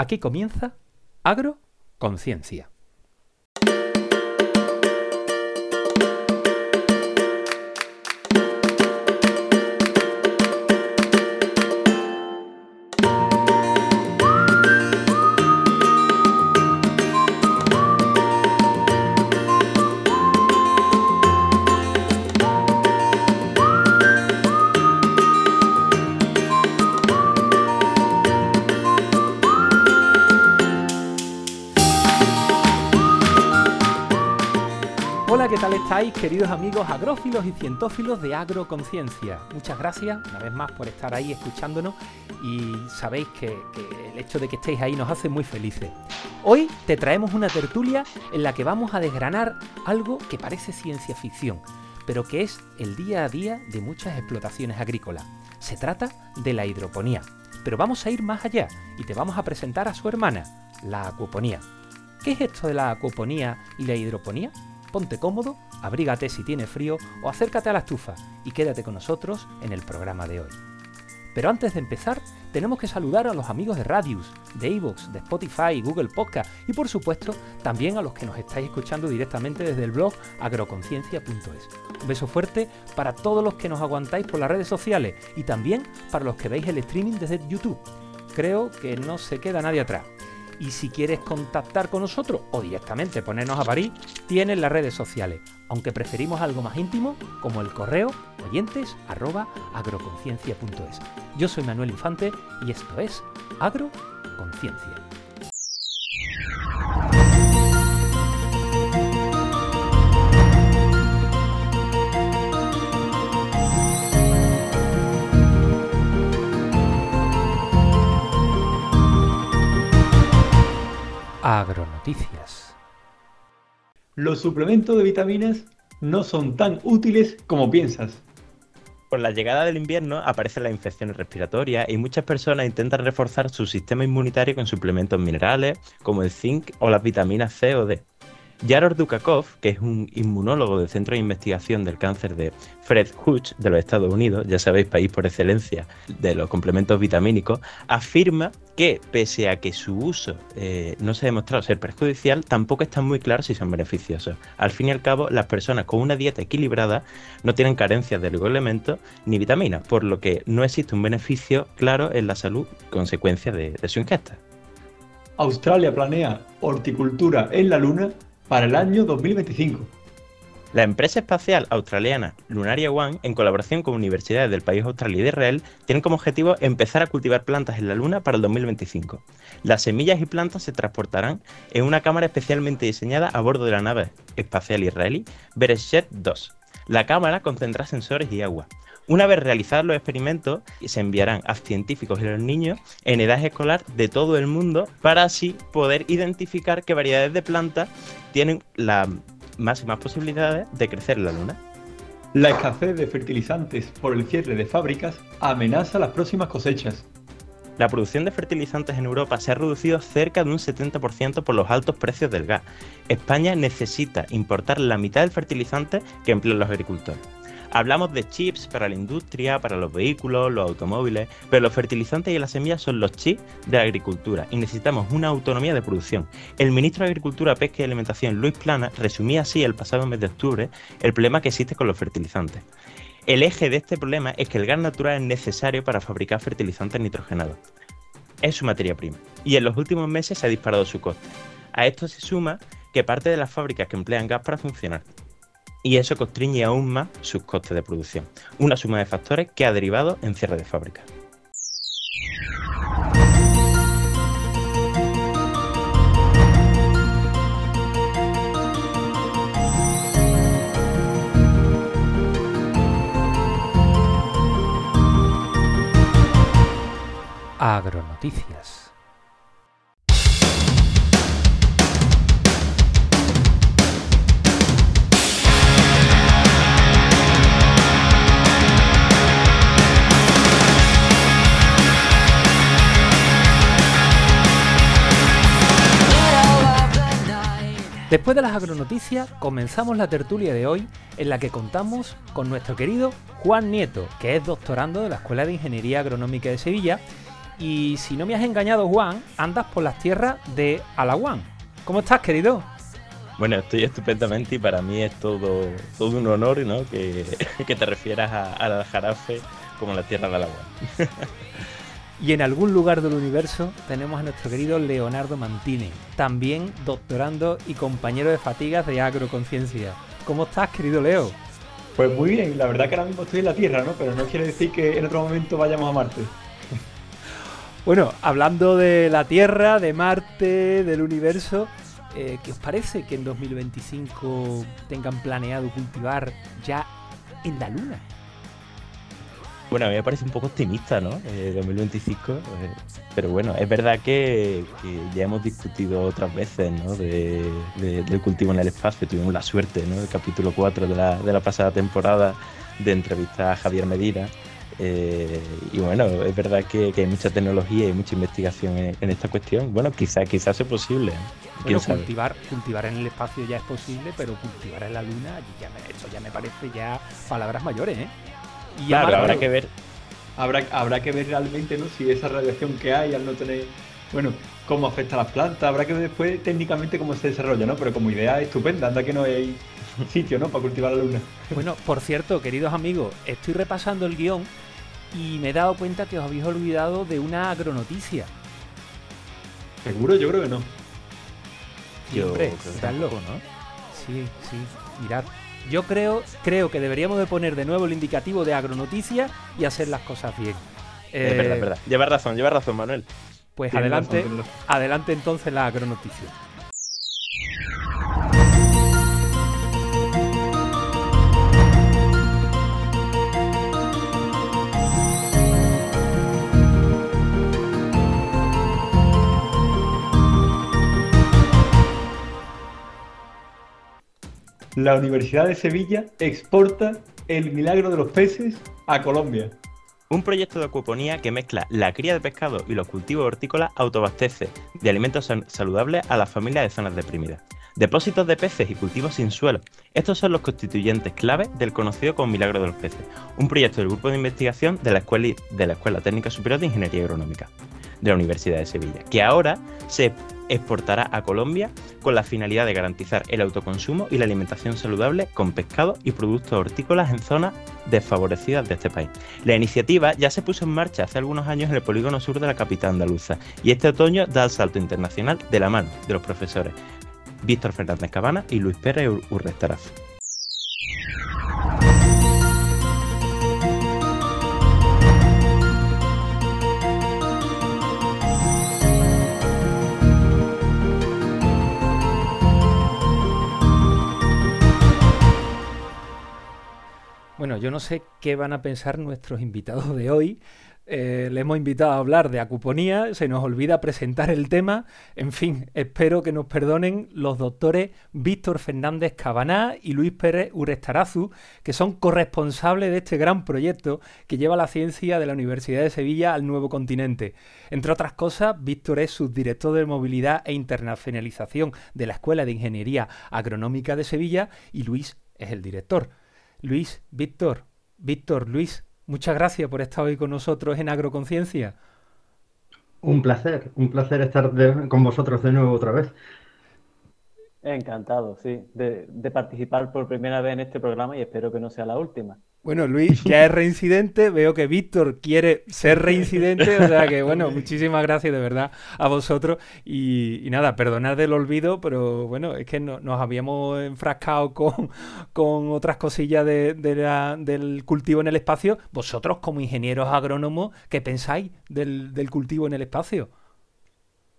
Aquí comienza Agroconciencia. Queridos amigos agrófilos y cientófilos de Agroconciencia? Muchas gracias una vez más por estar ahí escuchándonos y sabéis que, el hecho de que estéis ahí nos hace muy felices. Hoy te traemos una tertulia en la que vamos a desgranar algo que parece ciencia ficción, pero que es el día a día de muchas explotaciones agrícolas. Se trata de la hidroponía, pero vamos a ir más allá y te vamos a presentar a su hermana, la acuoponía. ¿Qué es esto de la acuoponía y la hidroponía? Ponte cómodo, abrígate si tiene frío o acércate a la estufa y quédate con nosotros en el programa de hoy. Pero antes de empezar, tenemos que saludar a los amigos de Radius, de Evox, de Spotify, Google Podcast y por supuesto también a los que nos estáis escuchando directamente desde el blog agroconciencia.es. Un beso fuerte para todos los que nos aguantáis por las redes sociales y también para los que veis el streaming desde YouTube. Creo que no se queda nadie atrás. Y si quieres contactar con nosotros o directamente ponernos a París, tienes las redes sociales, aunque preferimos algo más íntimo, como el correo oyentes arroba agroconciencia.es. Yo soy Manuel Infante y esto es Agroconciencia. Agronoticias. Los suplementos de vitaminas no son tan útiles como piensas. Con la llegada del invierno aparecen las infecciones respiratorias y muchas personas intentan reforzar su sistema inmunitario con suplementos minerales como el zinc o las vitaminas C o D. Yaror Dukakov, que es un inmunólogo del Centro de Investigación del Cáncer de Fred Hutch de los Estados Unidos, ya sabéis, país por excelencia de los complementos vitamínicos, afirma que pese a que su uso eh, no se ha demostrado ser perjudicial, tampoco está muy claro si son beneficiosos. Al fin y al cabo, las personas con una dieta equilibrada no tienen carencias de elementos ni vitaminas, por lo que no existe un beneficio claro en la salud consecuencia de su ingesta. Australia planea horticultura en la Luna para el año 2025. La empresa espacial australiana Lunaria One, en colaboración con universidades del país austral y de Israel, tiene como objetivo empezar a cultivar plantas en la Luna para el 2025. Las semillas y plantas se transportarán en una cámara especialmente diseñada a bordo de la nave espacial israelí Bereshet 2. La cámara contendrá sensores y agua. Una vez realizados los experimentos, se enviarán a científicos y a los niños en edad escolar de todo el mundo para así poder identificar qué variedades de plantas tienen las máximas posibilidades de crecer en la Luna. La escasez de fertilizantes por el cierre de fábricas amenaza las próximas cosechas. La producción de fertilizantes en Europa se ha reducido cerca de un 70% por los altos precios del gas. España necesita importar la mitad del fertilizante que emplean los agricultores. Hablamos de chips para la industria, para los vehículos, los automóviles, pero los fertilizantes y las semillas son los chips de la agricultura y necesitamos una autonomía de producción. El ministro de Agricultura, Pesca y Alimentación, Luis Plana, resumía así el pasado mes de octubre el problema que existe con los fertilizantes. El eje de este problema es que el gas natural es necesario para fabricar fertilizantes nitrogenados. Es su materia prima y en los últimos meses se ha disparado su coste. A esto se suma que parte de las fábricas que emplean gas para funcionar y eso constriñe aún más sus costes de producción. Una suma de factores que ha derivado en cierre de fábricas. Agronoticias. Después de las agronoticias, comenzamos la tertulia de hoy en la que contamos con nuestro querido Juan Nieto, que es doctorando de la Escuela de Ingeniería Agronómica de Sevilla y si no me has engañado, Juan, andas por las tierras de Alaguán. ¿Cómo estás, querido? Bueno, estoy estupendamente y para mí es todo, todo un honor ¿no? que, te refieras al Aljarafe como la tierra de Alaguán. Y en algún lugar del universo tenemos a nuestro querido Leonardo Mantini, también doctorando y compañero de fatigas de Agroconciencia. ¿Cómo estás, querido Leo? Pues muy bien, la verdad que ahora mismo estoy en la Tierra, ¿no? Pero no quiere decir que en otro momento vayamos a Marte. Bueno, hablando de la Tierra, de Marte, del universo, eh, ¿qué os parece que en 2025 tengan planeado cultivar ya en la Luna? Bueno, a mí me parece un poco optimista, ¿no? 2025. Eh, eh, pero bueno, es verdad que, ya hemos discutido otras veces, ¿no? De, del cultivo en el espacio. Tuvimos la suerte, ¿no? El capítulo 4 de la, de la pasada temporada de entrevistar a Javier Medina. Eh, y bueno, es verdad que, hay mucha tecnología y mucha investigación en, esta cuestión. Bueno, quizás quizás sea posible. Bueno, cultivar, cultivar en el espacio ya es posible, pero cultivar en la Luna, ya esto ya me parece ya palabras mayores, ¿eh? Claro, habrá que ver. Habrá, habrá que ver realmente ¿no? si esa radiación que hay al no tener. Bueno, cómo afecta a las plantas, habrá que ver después técnicamente cómo se desarrolla, ¿no? Pero como idea estupenda, anda que no hay sitio, ¿no? Para cultivar la luna. Bueno, por cierto, queridos amigos, estoy repasando el guion y me he dado cuenta que os habéis olvidado de una agronoticia. ¿Seguro? Yo creo que no. Yo creo ¿no? Sí, sí, mirad. Yo creo, creo que deberíamos de poner de nuevo el indicativo de agronoticia y hacer las cosas bien. es verdad, es eh, verdad. Lleva razón, lleva razón, Manuel. Pues adelante, adelante entonces la agronoticia. La Universidad de Sevilla exporta el milagro de los peces a Colombia. Un proyecto de acuaponía que mezcla la cría de pescado y los cultivos hortícolas autobastece de alimentos saludables a las familias de zonas deprimidas. Depósitos de peces y cultivos sin suelo. Estos son los constituyentes clave del conocido como Milagro de los Peces, un proyecto del grupo de investigación de la Escuela, de la Escuela Técnica Superior de Ingeniería Agronómica de la Universidad de Sevilla, que ahora se exportará a Colombia con la finalidad de garantizar el autoconsumo y la alimentación saludable con pescado y productos hortícolas en zonas desfavorecidas de este país. La iniciativa ya se puso en marcha hace algunos años en el polígono sur de la capital andaluza y este otoño da el salto internacional de la mano de los profesores Víctor Fernández Cabana y Luis Pérez Urrestarazo. Bueno, yo no sé qué van a pensar nuestros invitados de hoy. Eh, le hemos invitado a hablar de acuponía, se nos olvida presentar el tema. En fin, espero que nos perdonen los doctores Víctor Fernández Cabaná y Luis Pérez Urestarazu, que son corresponsables de este gran proyecto que lleva la ciencia de la Universidad de Sevilla al nuevo continente. Entre otras cosas, Víctor es subdirector de movilidad e internacionalización de la Escuela de Ingeniería Agronómica de Sevilla y Luis es el director. Luis, Víctor, Víctor, Luis, muchas gracias por estar hoy con nosotros en Agroconciencia. Un placer, un placer estar con vosotros de nuevo otra vez. Encantado, sí, de participar por primera vez en este programa y espero que no sea la última. Bueno, Luis ya es reincidente, veo que Víctor quiere ser reincidente, o sea que bueno, muchísimas gracias de verdad a vosotros y, nada, perdonad del olvido, pero bueno, es que nos habíamos enfrascado con, con otras cosillas de, del cultivo en el espacio. Vosotros como ingenieros agrónomos, ¿qué pensáis del, del cultivo en el espacio?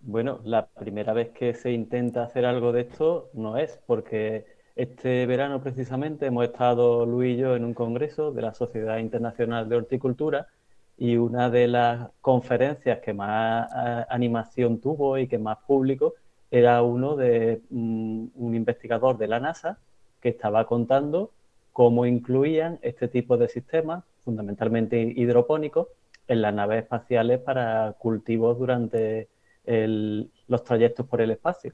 Bueno, la primera vez que se intenta hacer algo de esto no es, porque este verano precisamente hemos estado Luis y yo en un congreso de la Sociedad Internacional de Horticultura y una de las conferencias que más eh, animación tuvo y que más público era uno de mm, un investigador de la NASA que estaba contando cómo incluían este tipo de sistemas, fundamentalmente hidropónicos, en las naves espaciales para cultivos durante los trayectos por el espacio.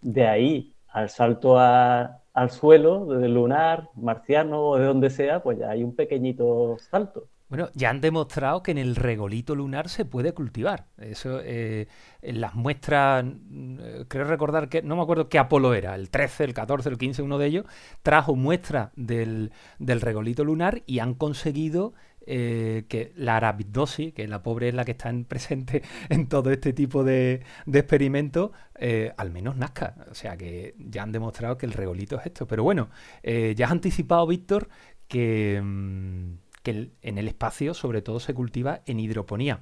De ahí al salto al suelo, desde lunar, marciano o de donde sea, pues ya hay un pequeñito salto. Bueno, ya han demostrado que en el regolito lunar se puede cultivar. Eso, eh, en las muestras, eh, creo recordar que, no me acuerdo qué Apolo era, el 13, el 14, el 15, uno de ellos, trajo muestras del, del regolito lunar y han conseguido eh, que la arabidosis, que la pobre es la que está en presente en todo este tipo de, de experimentos, eh, al menos nazca. O sea que ya han demostrado que el regolito es esto. Pero bueno, eh, ya has anticipado, Víctor, que, mm, que, en el espacio sobre todo se cultiva en hidroponía.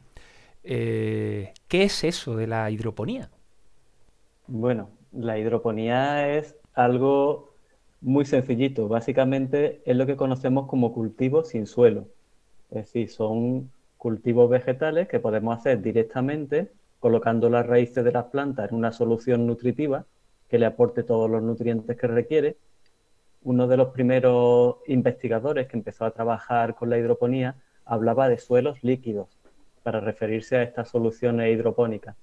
¿Qué es eso de la hidroponía? Bueno, la hidroponía es algo muy sencillito. Básicamente es lo que conocemos como cultivo sin suelo. Es decir, son cultivos vegetales que podemos hacer directamente colocando las raíces de las plantas en una solución nutritiva que le aporte todos los nutrientes que requiere. Uno de los primeros investigadores que empezó a trabajar con la hidroponía hablaba de suelos líquidos para referirse a estas soluciones hidropónicas.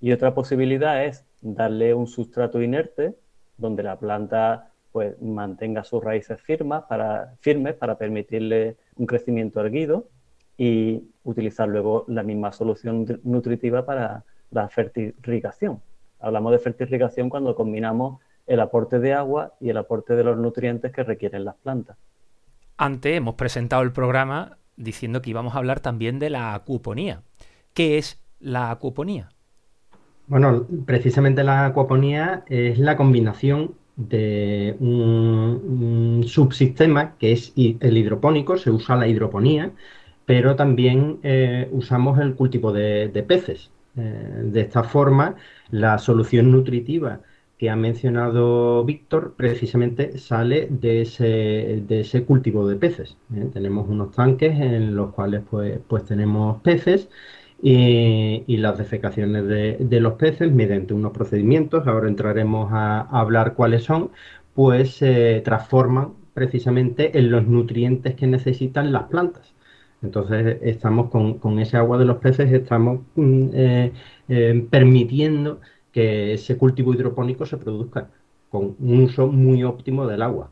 Y otra posibilidad es darle un sustrato inerte donde la planta pues, mantenga sus raíces firmes para, firmes para permitirle un crecimiento erguido y utilizar luego la misma solución nutritiva para la fertilización. Hablamos de fertilización cuando combinamos el aporte de agua y el aporte de los nutrientes que requieren las plantas. Antes hemos presentado el programa diciendo que íbamos a hablar también de la acuponía. ¿Qué es la acuponía? Bueno, precisamente la acuaponía es la combinación de un, subsistema que es el hidropónico, se usa la hidroponía, pero también eh, usamos el cultivo de, peces. Eh, de esta forma, la solución nutritiva que ha mencionado Víctor precisamente sale de ese, de ese cultivo de peces. ¿eh? Tenemos unos tanques en los cuales pues, pues tenemos peces y, las defecaciones de, los peces mediante unos procedimientos, ahora entraremos a, hablar cuáles son, pues se transforman precisamente en los nutrientes que necesitan las plantas. Entonces estamos con, ese agua de los peces, estamos mm, eh, eh, permitiendo que ese cultivo hidropónico se produzca con un uso muy óptimo del agua.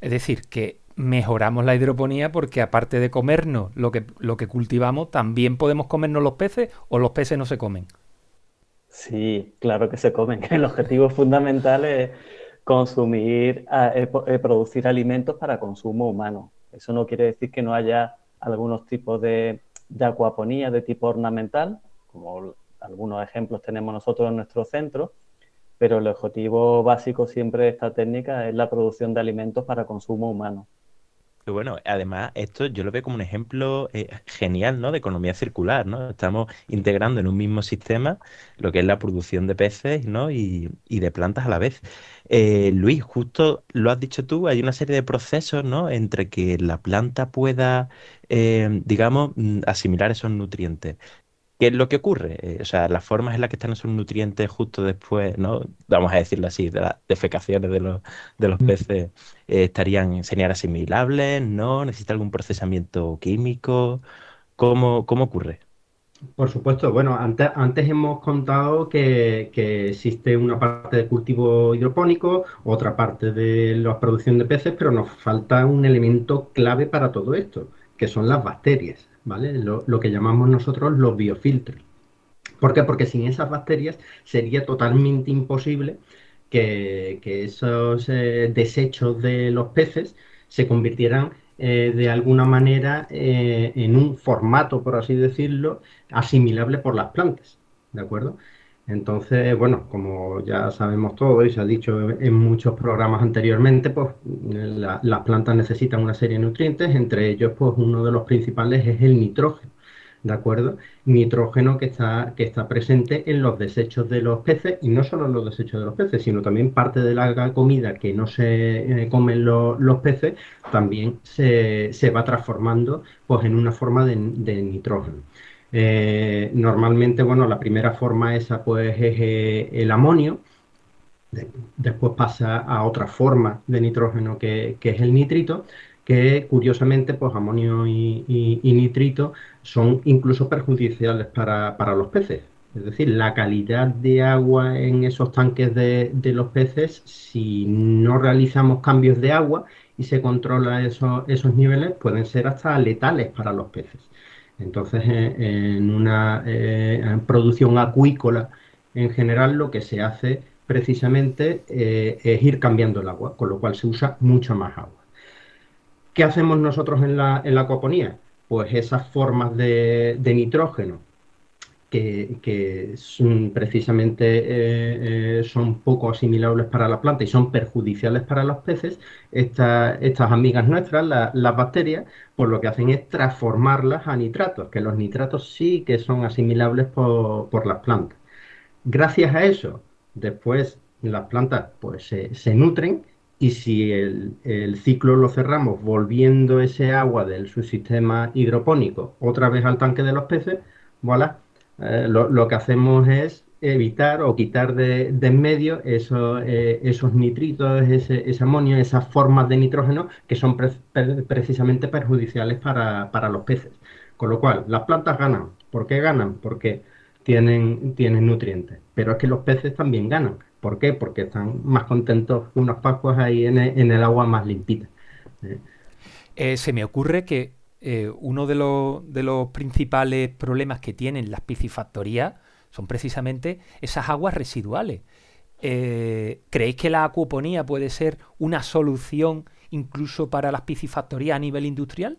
Es decir, que mejoramos la hidroponía porque aparte de comernos lo que, lo que cultivamos, también podemos comernos los peces o los peces no se comen. Sí, claro que se comen. El objetivo fundamental es consumir, producir alimentos para consumo humano. Eso no quiere decir que no haya algunos tipos de, de acuaponía de tipo ornamental, como algunos ejemplos tenemos nosotros en nuestro centro, pero el objetivo básico siempre de esta técnica es la producción de alimentos para consumo humano bueno, además, esto yo lo veo como un ejemplo eh, genial, ¿no? De economía circular, ¿no? Estamos integrando en un mismo sistema lo que es la producción de peces, ¿no? Y, de plantas a la vez. Eh, Luis, justo lo has dicho tú, hay una serie de procesos, ¿no? Entre que la planta pueda, eh, digamos, mm, asimilar esos nutrientes. ¿Qué es lo que ocurre? Eh, o sea, las formas en las que están esos nutrientes justo después, ¿no? Vamos a decirlo así, de las defecaciones de los, de los mm. peces, eh, estarían, serían asimilables, ¿no? ¿Necesita algún procesamiento químico? ¿Cómo, cómo ocurre? Por supuesto, bueno, antes, antes hemos contado que, que, existe una parte de cultivo hidropónico, otra parte de la producción de peces, pero nos falta un elemento clave para todo esto, que son las bacterias. Lo, que llamamos nosotros los biofiltros. ¿Por qué? Porque sin esas bacterias sería totalmente imposible que, esos eh, desechos de los peces se convirtieran eh, de alguna manera eh, en un formato, por así decirlo, asimilable por las plantas. ¿De acuerdo? Entonces, bueno, como ya sabemos todo y se ha dicho en muchos programas anteriormente, pues las plantas necesitan una serie de nutrientes, entre ellos, pues uno de los principales es el nitrógeno, ¿de acuerdo? Nitrógeno que está, que está presente en los desechos de los peces y no solo en los desechos de los peces, sino también parte de la comida que no se eh, comen los peces, también se, va transformando pues en una forma de nitrógeno. Eh, normalmente, bueno, la primera forma esa pues es eh, el amonio, después pasa a otra forma de nitrógeno que, es el nitrito, que curiosamente pues amonio y, nitrito son incluso perjudiciales para, los peces. Es decir, la calidad de agua en esos tanques de, de los peces, si no realizamos cambios de agua, y se controla esos niveles, pueden ser hasta letales para los peces. Entonces, en una producción acuícola, en general, lo que se hace precisamente es ir cambiando el agua, con lo cual se usa mucho más agua. ¿Qué hacemos nosotros en la, en acuaponía? Pues esas formas de, nitrógeno que, son, precisamente eh, eh, son poco asimilables para la planta y son perjudiciales para los peces, estas amigas nuestras, las bacterias, pues lo que hacen es transformarlas a nitratos, que los nitratos sí que son asimilables por, las plantas. Gracias a eso, después las plantas pues se nutren y si el, ciclo lo cerramos volviendo ese agua del subsistema hidropónico otra vez al tanque de los peces, voilà, eh, lo, que hacemos es evitar o quitar de, en medio eh, esos nitritos, ese, amonio, esas formas de nitrógeno que son precisamente perjudiciales para, para, los peces. Con lo cual, las plantas ganan. ¿Por qué ganan? Porque tienen, tienen nutrientes. Pero es que los peces también ganan ¿Por qué? Porque están más contentos unos pascuas ahí en el, agua más limpita. Eh, se me ocurre que eh, uno de los, principales problemas que tienen las piscifactorías son precisamente esas aguas residuales. ¿Creéis que la acuoponía puede ser una solución incluso para las piscifactorías a nivel industrial?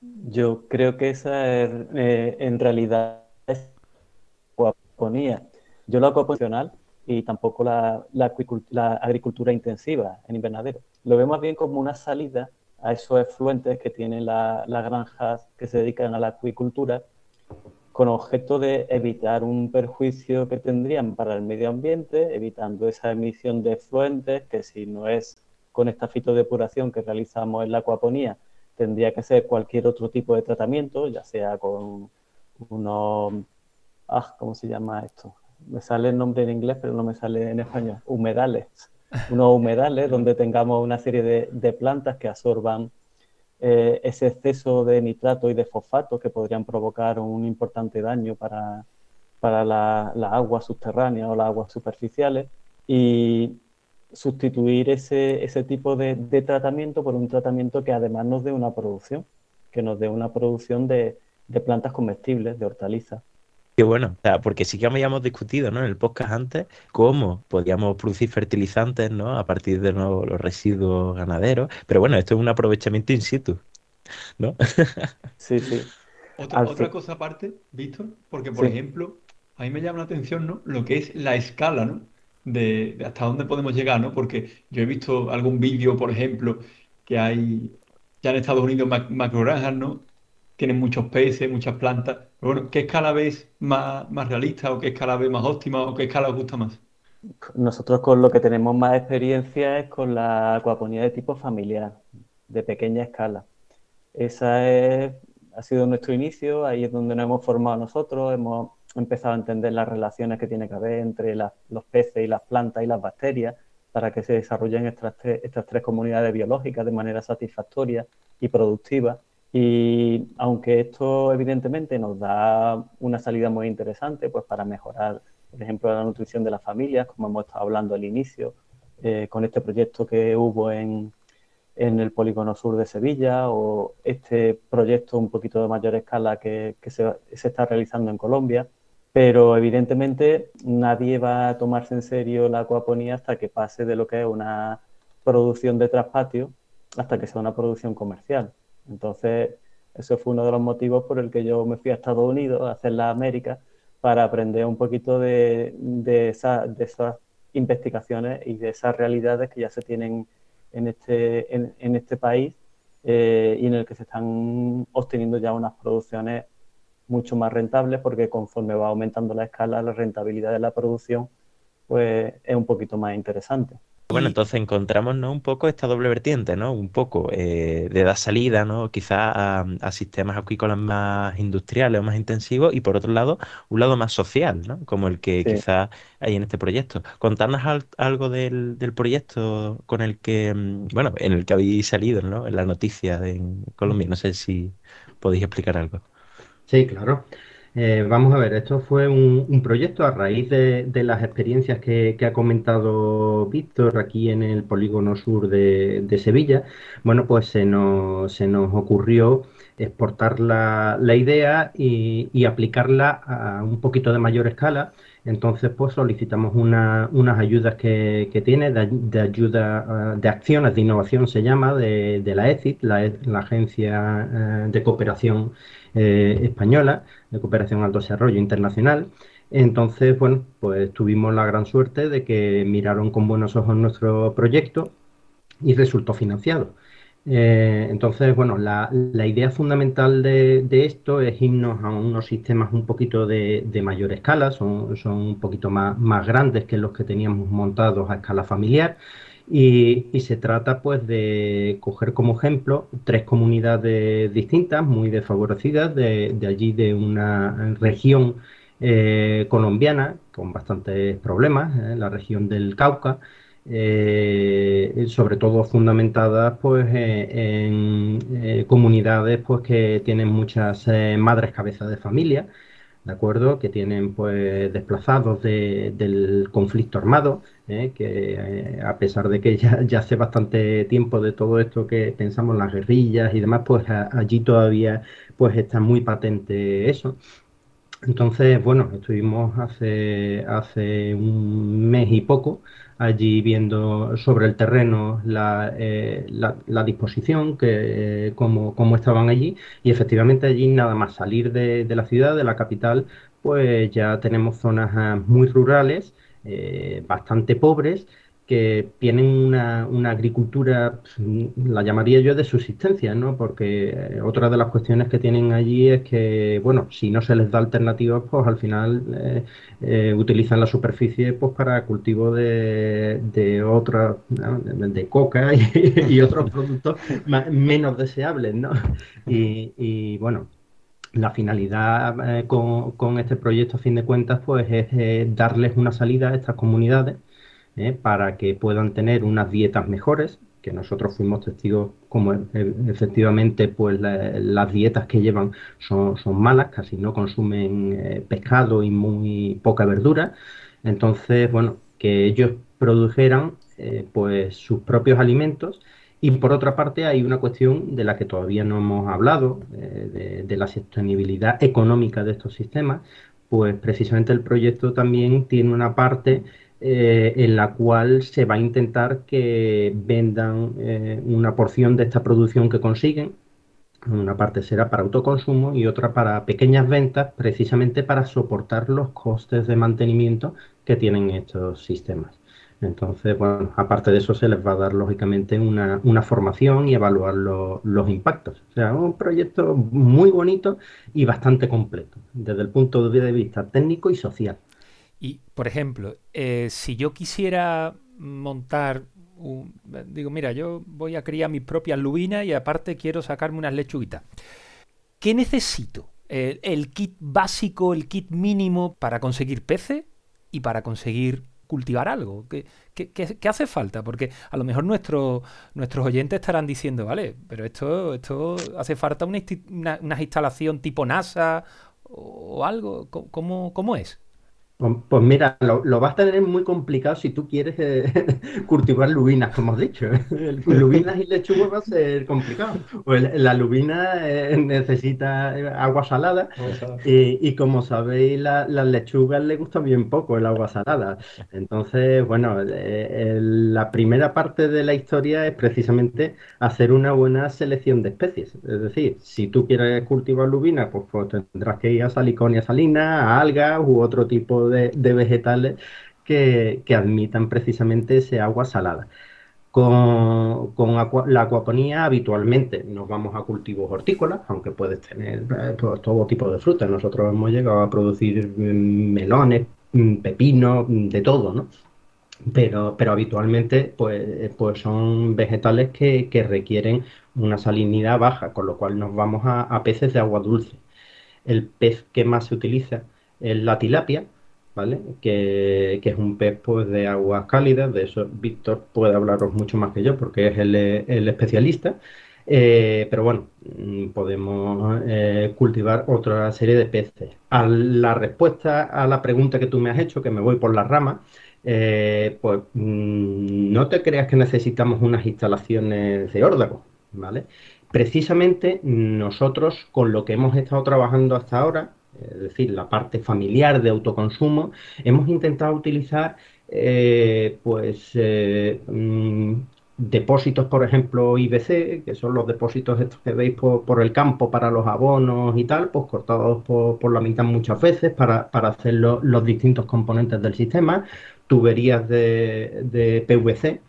Yo creo que esa es, en realidad es acuaponía. Yo la acuaponía y tampoco la, agricultura intensiva en invernadero. Lo vemos bien como una salida a esos efluentes que tienen las granjas que se dedican a la acuicultura con objeto de evitar un perjuicio que tendrían para el medio ambiente, evitando esa emisión de efluentes que si no es con esta fitodepuración que realizamos en la acuaponía, tendría que ser cualquier otro tipo de tratamiento, ya sea con unos, ah, ¿cómo se llama esto? me sale el nombre en inglés, pero no me sale en español, humedales. Unos humedales donde tengamos una serie de, plantas que absorban eh, ese exceso de nitrato y de fosfato que podrían provocar un importante daño para, para las la aguas subterráneas o las aguas superficiales y sustituir ese, ese tipo de, de, tratamiento por un tratamiento que además nos dé una producción, que nos dé una producción de, de plantas comestibles, de hortalizas. Qué bueno, o sea, porque sí que habíamos discutido ¿no? en el podcast antes cómo podíamos producir fertilizantes ¿no? a partir de los residuos ganaderos, pero bueno, esto es un aprovechamiento in situ, ¿no? sí, sí. Otra, cosa aparte, Víctor, porque por ejemplo, a mí me llama la atención ¿no? lo que es la escala, ¿no? De, hasta dónde podemos llegar, ¿no? Porque yo he visto algún vídeo, por ejemplo, que hay ya en Estados Unidos macrogranjas, ¿no? Tienen muchos peces, muchas plantas, bueno, ¿qué escala ves más, más realista o qué escala ves más óptima o qué escala os gusta más? Nosotros con lo que tenemos más experiencia es con la acuaponía de tipo familiar, de pequeña escala. Esa ha sido nuestro inicio, ahí es donde nos hemos formado nosotros, hemos empezado a entender las relaciones que tiene que haber entre los peces y las plantas y las bacterias para que se desarrollen estas tres comunidades biológicas de manera satisfactoria y productiva. Y aunque esto evidentemente nos da una salida muy interesante pues para mejorar, por ejemplo, la nutrición de las familias, como hemos estado hablando al inicio, eh, con este proyecto que hubo en, en, el Polígono Sur de Sevilla o este proyecto un poquito de mayor escala que, se, se, está realizando en Colombia, pero evidentemente nadie va a tomarse en serio la acuaponía hasta que pase de lo que es una producción de traspatio hasta que sea una producción comercial. Entonces, eso fue uno de los motivos por el que yo me fui a Estados Unidos a hacer la América para aprender un poquito de, de, esas investigaciones y de esas realidades que ya se tienen en este, en, este país eh, y en el que se están obteniendo ya unas producciones mucho más rentables porque conforme va aumentando la escala, la rentabilidad de la producción pues es un poquito más interesante. Bueno, entonces encontramos ¿no? un poco esta doble vertiente, ¿no? Un poco eh, de dar salida, ¿no? Quizás a, sistemas acuícolas más industriales o más intensivos y por otro lado, un lado más social, ¿no? Como el que quizás hay en este proyecto. Contarnos algo del, proyecto con el que, mm, bueno, en el que habéis salido, ¿no? En la noticia de Colombia. No sé si podéis explicar algo. Sí, claro. Eh, vamos a ver, esto fue un, proyecto a raíz de, las experiencias que, ha comentado Víctor aquí en el polígono sur de, Sevilla. Bueno, pues se nos, se nos ocurrió exportar la, idea y, aplicarla a un poquito de mayor escala. Entonces, pues solicitamos unas ayudas que, tiene, de, ayuda, ah, de acciones de innovación se llama, de, la ECIT, la, la Agencia eh, de Cooperación eh, española de cooperación al desarrollo internacional. Entonces, bueno, pues tuvimos la gran suerte de que miraron con buenos ojos nuestro proyecto y resultó financiado. Eh, entonces, bueno, la, idea fundamental de, esto es irnos a unos sistemas un poquito de, mayor escala, son, son un poquito más, más, grandes que los que teníamos montados a escala familiar. Y, se trata pues de coger como ejemplo tres comunidades distintas, muy desfavorecidas, de, allí de una región eh, colombiana con bastantes problemas, eh, la región del Cauca, eh, sobre todo fundamentadas pues en comunidades pues que tienen muchas madres cabezas de familia, ¿de acuerdo? Que tienen pues desplazados del conflicto armado ¿eh? que eh, a pesar de que ya, ya, hace bastante tiempo de todo esto que pensamos las guerrillas y demás, pues allí todavía pues está muy patente eso. Entonces, bueno, estuvimos hace, hace un mes y poco allí viendo sobre el terreno la, eh, la, disposición, que, cómo, cómo, estaban allí, y efectivamente allí nada más salir de, de la ciudad, de la capital, pues ya tenemos zonas ah, muy rurales eh, bastante pobres que tienen una, agricultura, la llamaría yo de subsistencia, ¿no? Porque eh, otra de las cuestiones que tienen allí es que, bueno, si no se les da alternativas, pues al final eh, utilizan la superficie pues para cultivo de, de otra, de, coca y, otros productos menos deseables, ¿no? Y, y bueno, la finalidad eh, con, este proyecto, a fin de cuentas, pues es eh, darles una salida a estas comunidades eh, para que puedan tener unas dietas mejores, que nosotros fuimos testigos como efectivamente pues las dietas que llevan son, son, malas, casi no consumen pescado y muy poca verdura. Entonces, bueno, que ellos produjeran pues sus propios alimentos. Y por otra parte hay una cuestión de la que todavía no hemos hablado, eh, de, la sostenibilidad económica de estos sistemas, pues precisamente el proyecto también tiene una parte eh, en la cual se va a intentar que vendan eh, una porción de esta producción que consiguen. Una parte será para autoconsumo y otra para pequeñas ventas, precisamente para soportar los costes de mantenimiento que tienen estos sistemas. Entonces, bueno, aparte de eso se les va a dar lógicamente una, formación y evaluar los impactos. O sea, un proyecto muy bonito y bastante completo desde el punto de vista técnico y social. Y, por ejemplo, eh, si yo quisiera montar un, digo, mira, yo voy a criar mis propias lubinas y aparte quiero sacarme unas lechuguitas. ¿Qué necesito? ¿El, el kit básico, el kit mínimo para conseguir peces y para conseguir cultivar algo? ¿Qué, hace falta? Porque a lo mejor nuestros oyentes estarán diciendo, vale, pero esto, esto hace falta una, una, instalación tipo NASA o algo. ¿Cómo, cómo es? Pues, pues mira, lo, vas a tener muy complicado si tú quieres eh, cultivar lubinas, como has dicho. lubinas y lechugas va a ser complicado. Pues la lubina eh, necesita eh, agua salada y, como sabéis, las lechugas le gusta bien poco el agua salada. Entonces, bueno, la primera parte de la historia es precisamente hacer una buena selección de especies. Es decir, si tú quieres cultivar lubinas, pues, pues tendrás que ir a saliconia salina, a algas u otro tipo de, vegetales que, admitan precisamente ese agua salada. Con, la acuaponía habitualmente nos vamos a cultivos hortícolas, aunque puedes tener eh, todo, tipo de frutas. Nosotros hemos llegado a producir mm, melones, mm, pepinos, mm, de todo, ¿no? Pero, pero habitualmente pues, pues son vegetales que, requieren una salinidad baja, con lo cual nos vamos a peces de agua dulce. El pez que más se utiliza es la tilapia, ¿vale? Que, es un pez pues, de aguas cálidas, de eso Víctor puede hablaros mucho más que yo porque es el, especialista. Eh, pero bueno, mm, podemos eh, cultivar otra serie de peces. A la respuesta a la pregunta que tú me has hecho, que me voy por la rama, eh, pues mm, no te creas que necesitamos unas instalaciones de órdago, ¿vale? Precisamente nosotros con lo que hemos estado trabajando hasta ahora, es decir, la parte familiar de autoconsumo, hemos intentado utilizar pues mm, depósitos, por ejemplo, IBC, que son los depósitos estos que veis por, el campo para los abonos y tal, pues cortados por, la mitad muchas veces para, hacer los distintos componentes del sistema, tuberías de, PVC,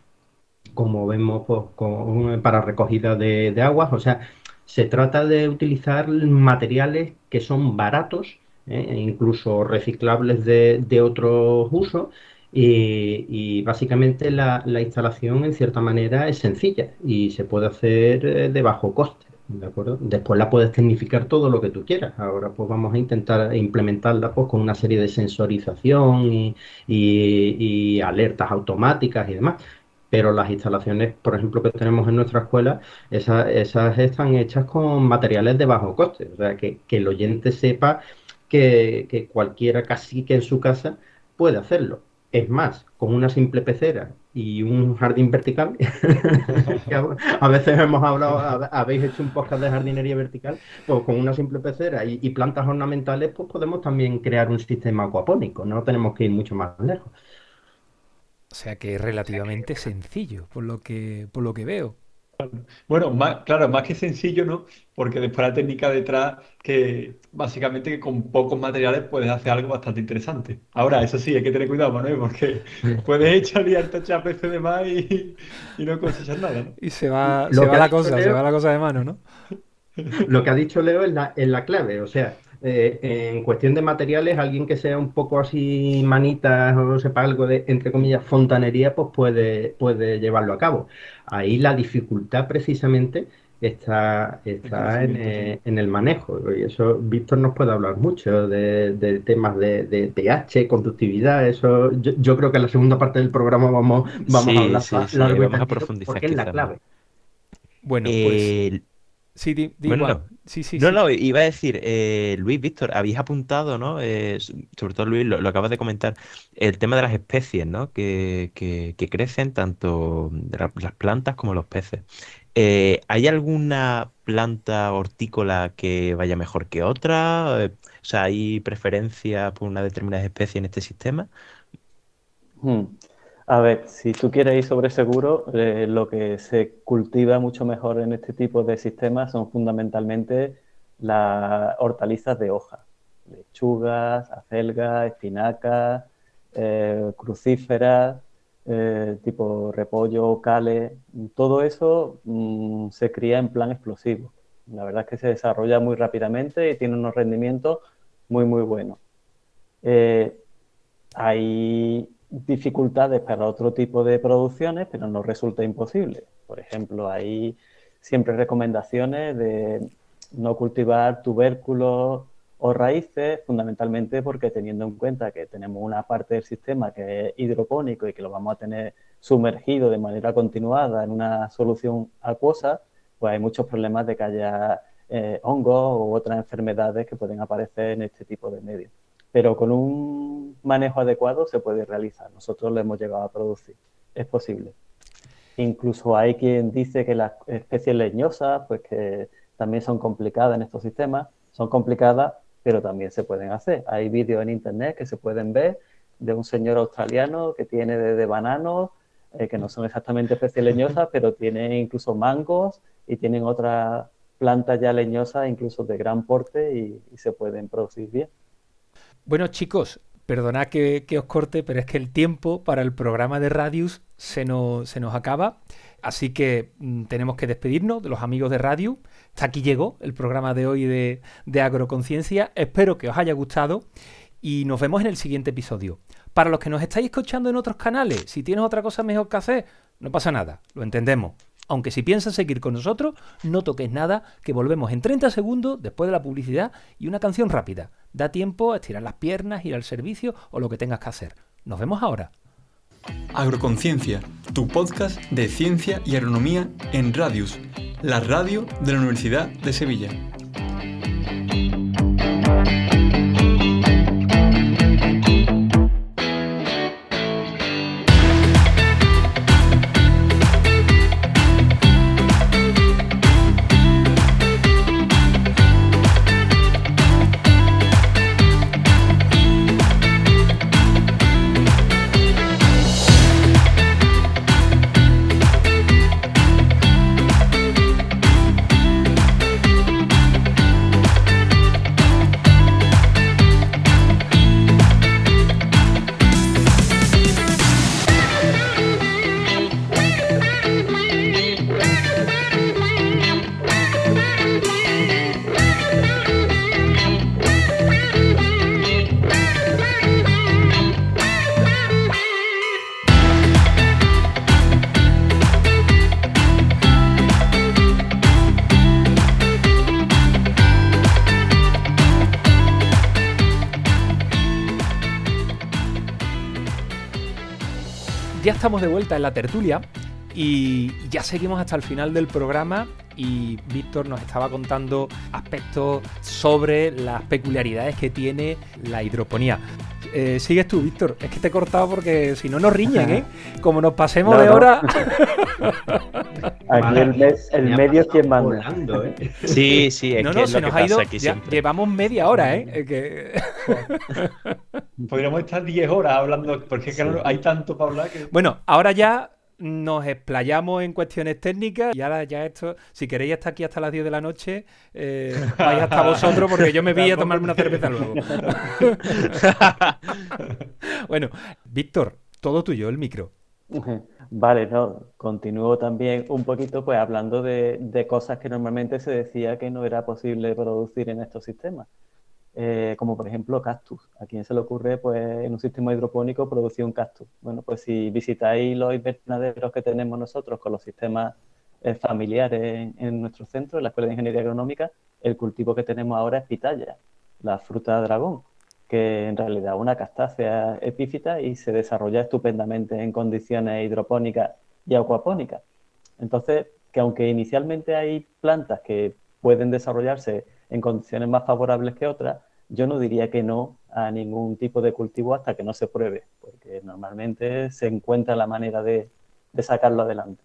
como vemos pues, para recogida de, aguas, o sea, se trata de utilizar materiales que son baratos, ¿eh? e incluso reciclables de, de otros usos, y, básicamente la, instalación en cierta manera es sencilla y se puede hacer eh, de bajo coste. ¿De acuerdo? Después la puedes tecnificar todo lo que tú quieras. Ahora pues vamos a intentar implementarla pues, con una serie de sensorización y, alertas automáticas y demás pero las instalaciones, por ejemplo, que tenemos en nuestra escuela, esas, están hechas con materiales de bajo coste. O sea, que, el oyente sepa que, que, cualquiera cacique en su casa puede hacerlo. Es más, con una simple pecera y un jardín vertical, a veces hemos hablado, habéis hecho un podcast de jardinería vertical, pues con una simple pecera y, plantas ornamentales, pues podemos también crear un sistema acuapónico, no tenemos que ir mucho más lejos. O sea que es relativamente sencillo, por lo que, por lo que veo. Bueno, más, claro, más que sencillo, ¿no? Porque después la técnica detrás, que básicamente con pocos materiales puedes hacer algo bastante interesante. Ahora, eso sí, hay que tener cuidado, Manuel, porque puedes echar y harta chapezo de más y, no cosechar nada, ¿no? Y se va, se va la cosa, se va la cosa de mano, ¿no? Lo que ha dicho Leo es la, es la clave, o sea, eh, en cuestión de materiales, alguien que sea un poco así manitas o sepa algo de, entre comillas, fontanería, pues puede, puede llevarlo a cabo. Ahí la dificultad precisamente está, está eh, en, el manejo. Y eso Víctor nos puede hablar mucho de, temas de, de, pH, conductividad. Eso yo, creo que en la segunda parte del programa vamos, vamos a hablar sí, sí, vamos a profundizar porque es la clave. Bueno, pues... Sí, di, no. Sí, sí, no, no, iba a decir, eh, Luis, Víctor, habéis apuntado, ¿no? Eh, sobre todo Luis, lo, acabas de comentar, el tema de las especies, ¿no? Que, que, crecen tanto las plantas como los peces. Eh, ¿hay alguna planta hortícola que vaya mejor que otra? o sea, ¿hay preferencia por una determinada especie en este sistema? Hmm. A ver, si tú quieres ir sobre seguro, eh, lo que se cultiva mucho mejor en este tipo de sistemas son fundamentalmente las hortalizas de hoja, lechugas, acelgas, espinacas, eh, crucíferas, eh, tipo repollo, cale, todo eso mm, se cría en plan explosivo. La verdad es que se desarrolla muy rápidamente y tiene unos rendimientos muy, muy buenos. hay dificultades para otro tipo de producciones, pero no resulta imposible. Por ejemplo, hay siempre recomendaciones de no cultivar tubérculos o raíces, fundamentalmente porque teniendo en cuenta que tenemos una parte del sistema que es hidropónico y que lo vamos a tener sumergido de manera continuada en una solución acuosa, pues hay muchos problemas de que haya eh, hongos u otras enfermedades que pueden aparecer en este tipo de medios pero con un manejo adecuado se puede realizar. Nosotros lo hemos llegado a producir, es posible. Incluso hay quien dice que las especies leñosas, pues que también son complicadas en estos sistemas, son complicadas, pero también se pueden hacer. Hay vídeos en internet que se pueden ver de un señor australiano que tiene de, bananos, eh, que no son exactamente especies leñosas, pero tienen incluso mangos y tienen otras plantas ya leñosas, incluso de gran porte, y se pueden producir bien. Bueno, chicos, perdonad que, os corte, pero es que el tiempo para el programa de Radius se nos, se nos acaba. Así que mm, tenemos que despedirnos de los amigos de Radio. Hasta aquí llegó el programa de hoy de, de Agroconciencia. Espero que os haya gustado y nos vemos en el siguiente episodio. Para los que nos estáis escuchando en otros canales, si tienes otra cosa mejor que hacer, no pasa nada, lo entendemos. Aunque si piensas seguir con nosotros, no toques nada, que volvemos en 30 segundos después de la publicidad y una canción rápida. Da tiempo a estirar las piernas, ir al servicio o lo que tengas que hacer. Nos vemos ahora. Agroconciencia, tu podcast de ciencia y agronomía en Radius, la radio de la Universidad de Sevilla. Estamos de vuelta en la tertulia y ya seguimos hasta el final del programa y Víctor nos estaba contando aspectos sobre las peculiaridades que tiene la hidroponía. Eh, sigues tú, Víctor. Es que te he cortado porque si no nos riñen, ¿eh? Como nos pasemos No, de no. hora. Aquí el, el me medio es quien manda. volando, ¿eh? Sí, sí, es no, que no, es se lo nos que ha ido. pasa aquí ya siempre. llevamos media hora, ¿eh? Que- Podríamos estar 10 horas hablando, porque no- hay tanto para hablar que... Bueno, ahora ya nos explayamos en cuestiones técnicas y ahora ya esto, si queréis estar aquí hasta las 10 de la noche, eh, vais hasta vosotros porque yo me vi a tomarme una cerveza luego. bueno, Víctor, todo tuyo, el micro. Vale, no, continúo también un poquito pues hablando de, de cosas que normalmente se decía que no era posible producir en estos sistemas. Eh, como por ejemplo cactus. ¿A quién se le ocurre pues en un sistema hidropónico producir un cactus? Bueno, pues si visitáis los invernaderos que tenemos nosotros con los sistemas eh, familiares en, en nuestro centro, en la Escuela de Ingeniería Agronómica, el cultivo que tenemos ahora es pitaya, la fruta dragón, que en realidad es una castácea epífita y se desarrolla estupendamente en condiciones hidropónicas y acuapónicas. Entonces, que aunque inicialmente hay plantas que pueden desarrollarse en condiciones más favorables que otras, yo no diría que no a ningún tipo de cultivo hasta que no se pruebe, porque normalmente se encuentra la manera de, sacarlo adelante.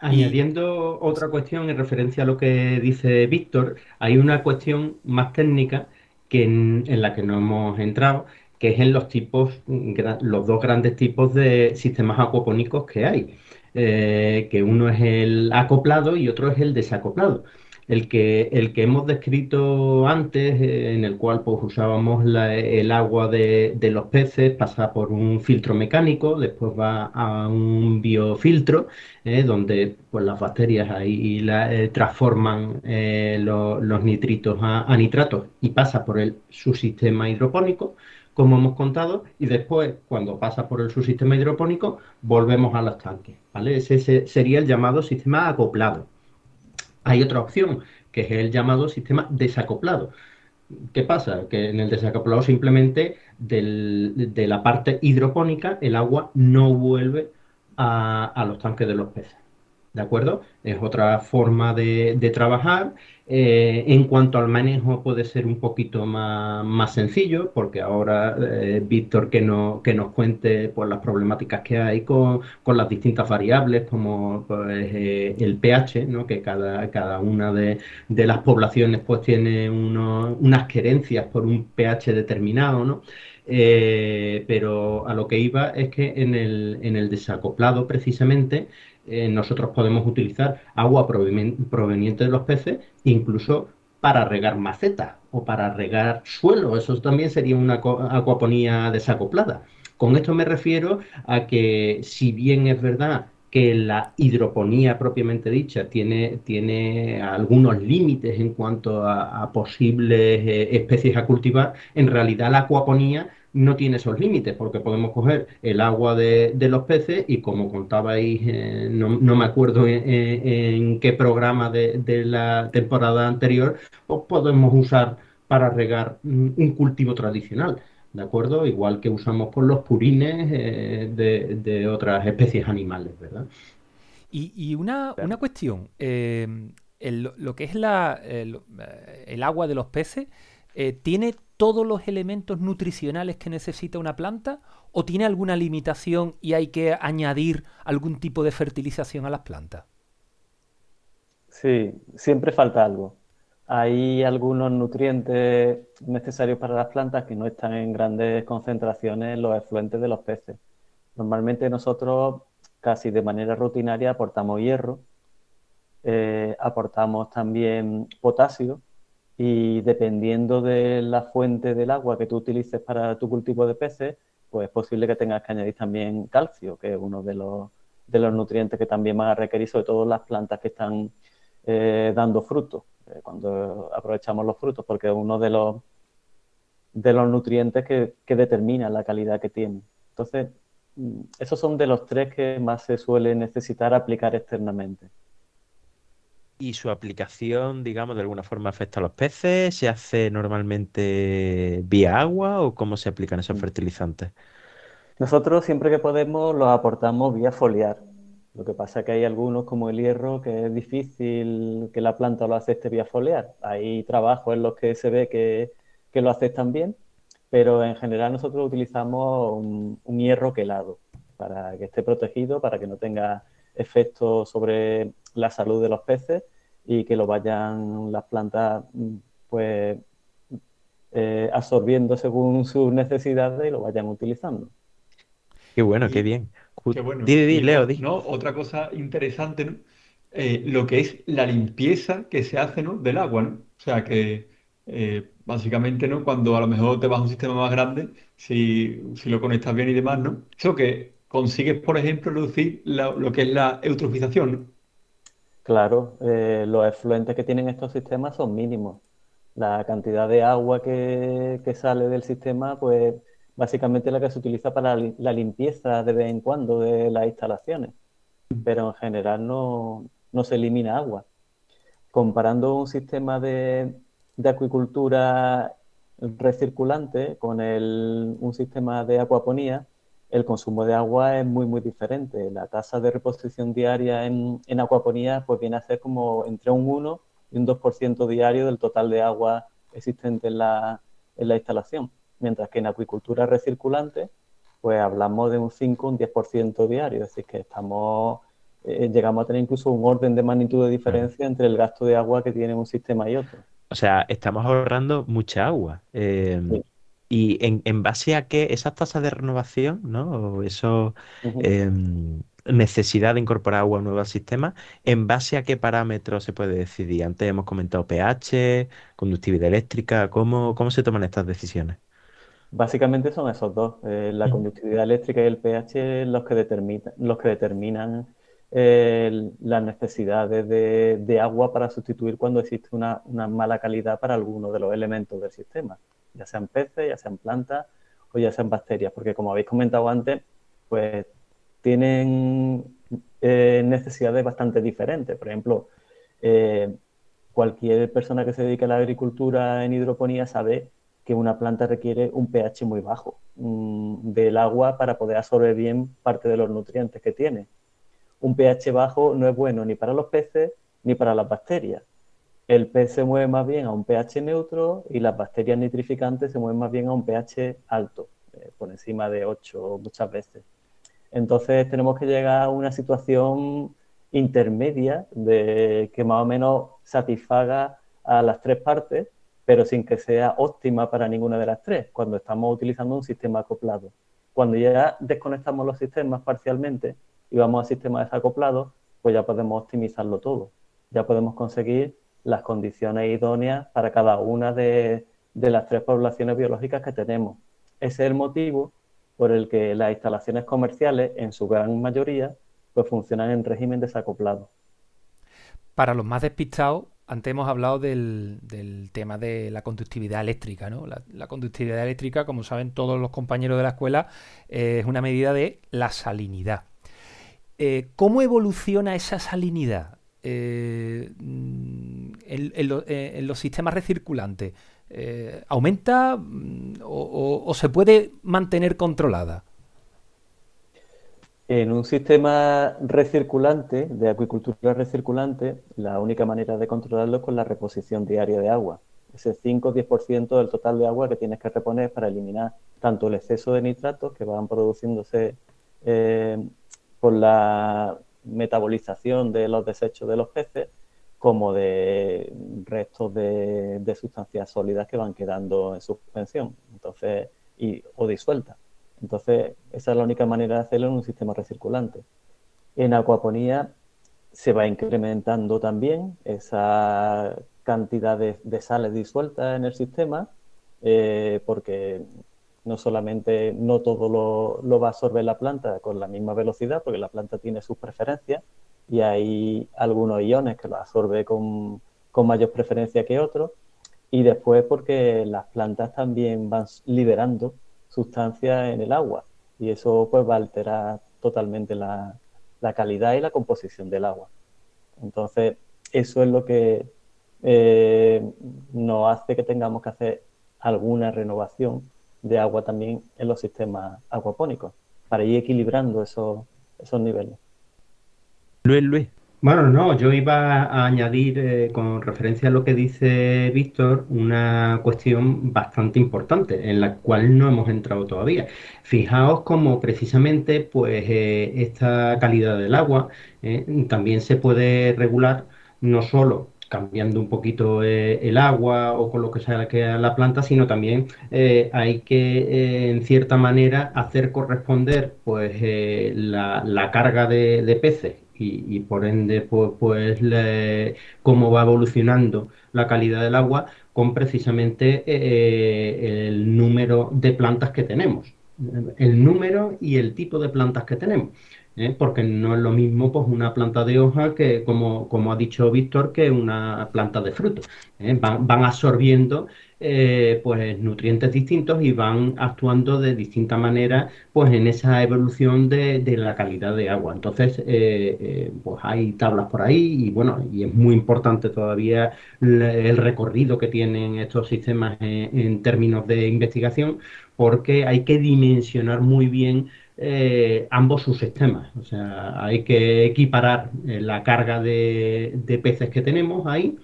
Añadiendo otra cuestión en referencia a lo que dice Víctor, hay una cuestión más técnica que en, la que no hemos entrado, que es en los tipos, los dos grandes tipos de sistemas acuapónicos que hay, eh, que uno es el acoplado y otro es el desacoplado. El que, el que hemos descrito antes, eh, en el cual pues, usábamos el agua de, de los peces, pasa por un filtro mecánico, después va a un biofiltro, eh, donde pues, las bacterias ahí la- transforman lo- los nitritos a, a nitratos y pasa por el subsistema hidropónico, como hemos contado, y después, cuando pasa por el subsistema hidropónico, volvemos a los tanques. Ese, sería el llamado sistema acoplado. Hay otra opción, que es el llamado sistema desacoplado. ¿Qué pasa? Que en el desacoplado simplemente de la parte hidropónica el agua no vuelve a los tanques de los peces. ¿De acuerdo? Es otra forma de, de trabajar. Eh, en cuanto al manejo puede ser un poquito más, más sencillo, porque ahora eh, Víctor que, no, que nos cuente pues, las problemáticas que hay con, con las distintas variables, como pues, eh, el pH, ¿no? que cada, cada una de, de las poblaciones pues, tiene uno- unas querencias por un pH determinado, ¿no? Pero a lo que iba es que en el, en el desacoplado precisamente eh, nosotros podemos utilizar agua proven- proveniente de los peces incluso para regar macetas o para regar suelo. Eso también sería una acuaponía desacoplada. Con esto me refiero a que si bien es verdad que la hidroponía propiamente dicha tiene, tiene algunos límites en cuanto a, a posibles eh, especies a cultivar, en realidad la acuaponía no tiene esos límites, porque podemos coger el agua de, de los peces y como contabais, eh, no, no me acuerdo en, en- en qué programa de, de la temporada anterior, pues podemos usar para regar mm, un cultivo tradicional, ¿de acuerdo? Igual que usamos por los purines eh, de, de otras especies animales, ¿verdad? Y, una, cuestión, em, lo que es la, el, agua de los peces, eh, ¿tiene todos los elementos nutricionales que necesita una planta o tiene alguna limitación y hay que añadir algún tipo de fertilización a las plantas? Sí, siempre falta algo. Hay algunos nutrientes necesarios para las plantas que no están en grandes concentraciones en los efluentes de los peces. Normalmente nosotros casi de manera rutinaria aportamos hierro, eh, aportamos también potasio y dependiendo de la fuente del agua que tú utilices para tu cultivo de peces, pues es posible que tengas que añadir también calcio, que es uno de los, de los nutrientes que también van a requerir, sobre todo las plantas que están eh, dando frutos. Eh, cuando aprovechamos los frutos, porque es uno de los, de los nutrientes que, que determina la calidad que tiene. Entonces, mm, esos son de los tres que más se suele necesitar aplicar externamente. ¿Y su aplicación, digamos, de alguna forma afecta a los peces? ¿Se hace normalmente vía agua o cómo se aplican esos mm. fertilizantes? Nosotros siempre que podemos los aportamos vía foliar. Lo que pasa es que hay algunos, como el hierro, que es difícil que la planta lo acepte vía foliar. Hay trabajos en los que se ve que, lo aceptan bien, pero en general nosotros utilizamos un, hierro quelado para que esté protegido, para que no tenga efectos sobre la salud de los peces y que lo vayan las plantas pues eh, absorbiendo según sus necesidades y lo vayan utilizando. Qué bueno, qué bien. Qué bueno. Leo, ¿no? Otra cosa interesante, ¿no? Eh, lo que es la limpieza que se hace, ¿no? del agua, ¿no? O sea, que eh, básicamente, ¿no? Cuando a lo mejor te vas a un sistema más grande, si, lo conectas bien y demás, ¿no? Eso que consigues, por ejemplo, reducir lo que es la eutrofización, ¿no? Claro, eh, los efluentes que tienen estos sistemas son mínimos. La cantidad de agua que, que sale del sistema, pues básicamente la que se utiliza para la limpieza de vez en cuando de las instalaciones, pero en general no, se elimina agua. Comparando un sistema de, acuicultura recirculante con un sistema de acuaponía, el consumo de agua es muy, muy diferente. La tasa de reposición diaria en, en acuaponía pues viene a ser como entre un 1 y un 2% diario del total de agua existente en la instalación mientras que en acuicultura recirculante, pues hablamos de un 5, un 10% diario, es decir, que estamos, eh, llegamos a tener incluso un orden de magnitud de diferencia entre el gasto de agua que tiene un sistema y otro. O sea, estamos ahorrando mucha agua. Em, y en, base a qué esas tasas de renovación, ¿no? O eso, em, necesidad de incorporar agua nueva al sistema, ¿en base a qué parámetros se puede decidir? Antes hemos comentado pH, conductividad eléctrica, ¿cómo, cómo se toman estas decisiones? Básicamente son esos dos, eh, la conductividad eléctrica y el pH los que, determinan, los que determinan eh, las necesidades de, agua para sustituir cuando existe una, mala calidad para alguno de los elementos del sistema, ya sean peces, ya sean plantas o ya sean bacterias, porque como habéis comentado antes, pues tienen eh, necesidades bastante diferentes. Por ejemplo, cualquier persona que se dedique a la agricultura en hidroponía sabe que una planta requiere un pH muy bajo mm, del agua para poder absorber bien parte de los nutrientes que tiene. Un pH bajo no es bueno ni para los peces ni para las bacterias. El pez se mueve más bien a un pH neutro y las bacterias nitrificantes se mueven más bien a un pH alto, eh, por encima de 8 muchas veces. Entonces tenemos que llegar a una situación intermedia de que más o menos satisfaga a las tres partes pero sin que sea óptima para ninguna de las tres, cuando estamos utilizando un sistema acoplado. Cuando ya desconectamos los sistemas parcialmente y vamos a sistemas desacoplados, pues ya podemos optimizarlo todo. Ya podemos conseguir las condiciones idóneas para cada una de, las tres poblaciones biológicas que tenemos. Ese es el motivo por el que las instalaciones comerciales, en su gran mayoría, pues funcionan en régimen desacoplado. Para los más despistados, antes hemos hablado del, tema de la conductividad eléctrica. ¿no? La, conductividad eléctrica, como saben todos los compañeros de la escuela, es una medida de la salinidad. Eh, ¿Cómo evoluciona esa salinidad eh, en, los sistemas recirculantes? Eh, ¿Aumenta mm, o, se puede mantener controlada? En un sistema recirculante, de acuicultura recirculante, la única manera de controlarlo es con la reposición diaria de agua. Ese 5 o 10% del total de agua que tienes que reponer para eliminar tanto el exceso de nitratos que van produciéndose eh, por la metabolización de los desechos de los peces, como de restos de, de sustancias sólidas que van quedando en suspensión entonces, y, o disueltas. Entonces, esa es la única manera de hacerlo en un sistema recirculante. En acuaponía se va incrementando también esa cantidad de, sales disueltas en el sistema, eh, porque no solamente no todo lo, va a absorber la planta con la misma velocidad, porque la planta tiene sus preferencias y hay algunos iones que lo absorbe con, con mayor preferencia que otros, y después porque las plantas también van liberando sustancias en el agua y eso pues va a alterar totalmente la, calidad y la composición del agua. Entonces, eso es lo que eh, nos hace que tengamos que hacer alguna renovación de agua también en los sistemas acuapónicos para ir equilibrando esos, esos niveles. Luis, Luis. Bueno, no, yo iba a añadir eh, con referencia a lo que dice Víctor una cuestión bastante importante en la cual no hemos entrado todavía. Fijaos cómo precisamente pues eh, esta calidad del agua eh, también se puede regular no solo cambiando un poquito el agua o con lo que sea que la planta, sino también hay que, en cierta manera, hacer corresponder pues la, carga de peces y, por ende pues, pues cómo va evolucionando la calidad del agua con precisamente eh, el número de plantas que tenemos, el número y el tipo de plantas que tenemos. ¿Eh? Porque no es lo mismo pues, una planta de hoja que, como, como ha dicho Víctor, que una planta de fruto. ¿eh? Van, van absorbiendo eh, pues nutrientes distintos y van actuando de distinta manera pues en esa evolución de, la calidad de agua. Entonces, pues hay tablas por ahí y bueno, y es muy importante todavía el recorrido que tienen estos sistemas en, términos de investigación porque hay que dimensionar muy bien ambos sus sistemas. O sea, hay que equiparar la carga de peces que tenemos ahí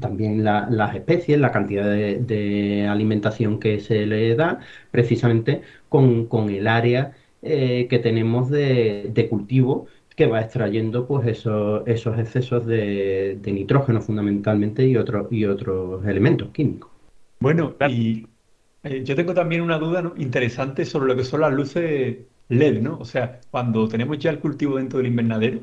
también las especies, la cantidad de, alimentación que se le da, precisamente con, el área eh, que tenemos de, cultivo que va extrayendo pues esos, esos excesos de, nitrógeno fundamentalmente y, otros y otros elementos químicos. Bueno, y eh, yo tengo también una duda interesante sobre lo que son las luces LED, ¿no? O sea, cuando tenemos ya el cultivo dentro del invernadero,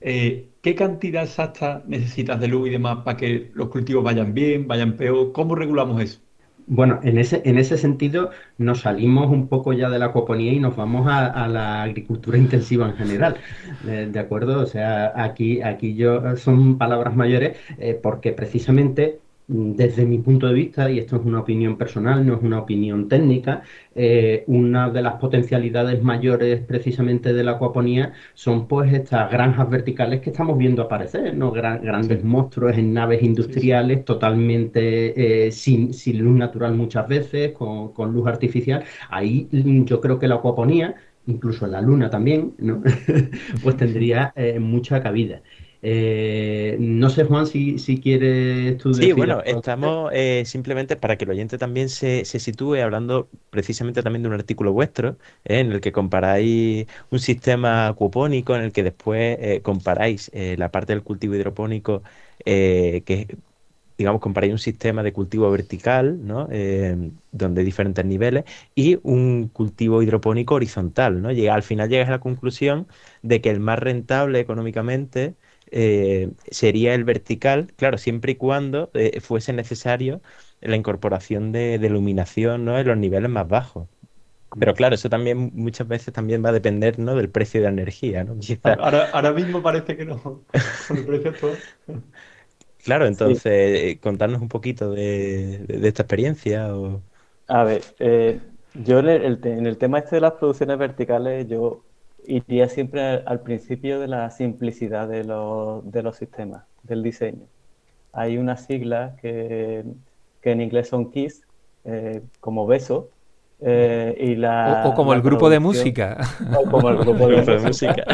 eh, ¿qué cantidad exacta necesitas de luz y demás para que los cultivos vayan bien, vayan peor? ¿Cómo regulamos eso? Bueno, en ese, en ese sentido nos salimos un poco ya de la coponía y nos vamos a, la agricultura intensiva en general, ¿de, acuerdo? O sea, aquí, aquí yo son palabras mayores eh, porque precisamente desde mi punto de vista, y esto es una opinión personal, no es una opinión técnica, eh, una de las potencialidades mayores precisamente de la acuaponía son pues estas granjas verticales que estamos viendo aparecer, ¿no? grandes monstruos en naves industriales totalmente eh, sin, luz natural muchas veces, con, luz artificial. Ahí yo creo que la acuaponía, incluso la luna también, ¿no? pues tendría eh, mucha cabida. Eh, no sé, Juan, si, si quieres tú Sí, bueno, estamos eh, simplemente para que el oyente también se, sitúe hablando precisamente también de un artículo vuestro, eh, en el que comparáis un sistema acuapónico, en el que después comparáis la parte del cultivo hidropónico, que digamos, comparáis un sistema de cultivo vertical, ¿no? donde hay diferentes niveles, y un cultivo hidropónico horizontal, ¿no? Llega, al final llegas a la conclusión de que el más rentable económicamente eh, sería el vertical, claro, siempre y cuando eh, fuese necesario la incorporación de, iluminación ¿no? en los niveles más bajos. Pero claro, eso también muchas veces también va a depender ¿no? del precio de la energía. ¿no? Ahora, mismo parece que no, con el precio Claro, entonces, eh, contarnos un poquito de, esta experiencia. O... A ver, yo en el, tema este de las producciones verticales, yo iría siempre al, principio de la simplicidad de los, de los sistemas, del diseño. Hay una sigla que, que en inglés son KISS, eh, como beso, Eh, y la, o, como la el grupo de música. O como el grupo de de música.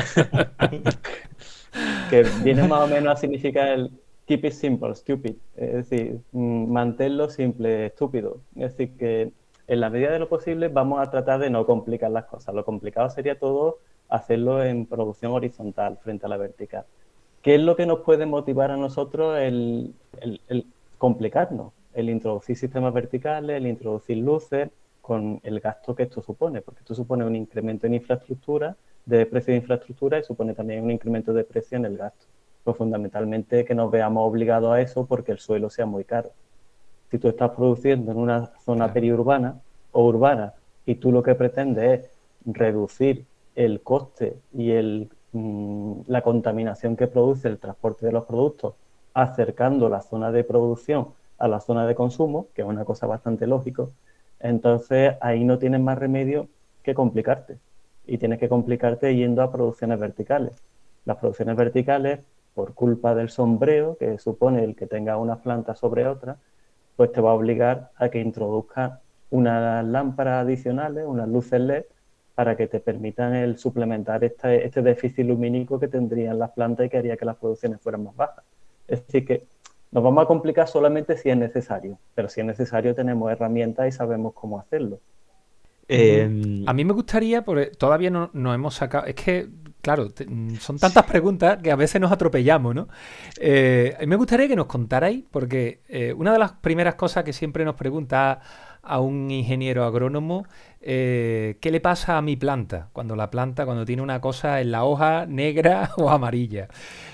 que viene más o menos a significar el keep it simple, stupid, es decir, mm, manténlo simple, estúpido. Es decir, que en la medida de lo posible vamos a tratar de no complicar las cosas. Lo complicado sería todo hacerlo en producción horizontal frente a la vertical. ¿Qué es lo que nos puede motivar a nosotros el, el- el complicarnos? El introducir sistemas verticales, el introducir luces, con el gasto que esto supone, porque esto supone un incremento en infraestructura, de precio de infraestructura y supone también un incremento de precio en el gasto. Pues fundamentalmente que nos veamos obligados a eso porque el suelo sea muy caro. Si tú estás produciendo en una zona Claro. periurbana o urbana y tú lo que pretendes es reducir el coste y el, mm, la contaminación que produce el transporte de los productos, acercando la zona de producción a la zona de consumo, que es una cosa bastante lógico, entonces ahí no tienes más remedio que complicarte. Y tienes que complicarte yendo a producciones verticales. Las producciones verticales, por culpa del sombreo que supone el que tenga una planta sobre otra, pues te va a obligar a que introduzca unas lámparas adicionales, unas luces LED, para que te permitan el suplementar este, este déficit lumínico que tendrían las plantas y que haría que las producciones fueran más bajas. Es decir, que nos vamos a complicar solamente si es necesario, pero si es necesario tenemos herramientas y sabemos cómo hacerlo. Eh, A mí me gustaría, porque todavía no, no hemos sacado, es que, claro, te- son tantas preguntas que a veces nos atropellamos, ¿no? Eh, a mí me gustaría que nos contarais, porque eh, una de las primeras cosas que siempre nos pregunta a un ingeniero agrónomo, eh, ¿qué le pasa a mi planta? Cuando la planta, cuando tiene una cosa en la hoja negra o amarilla.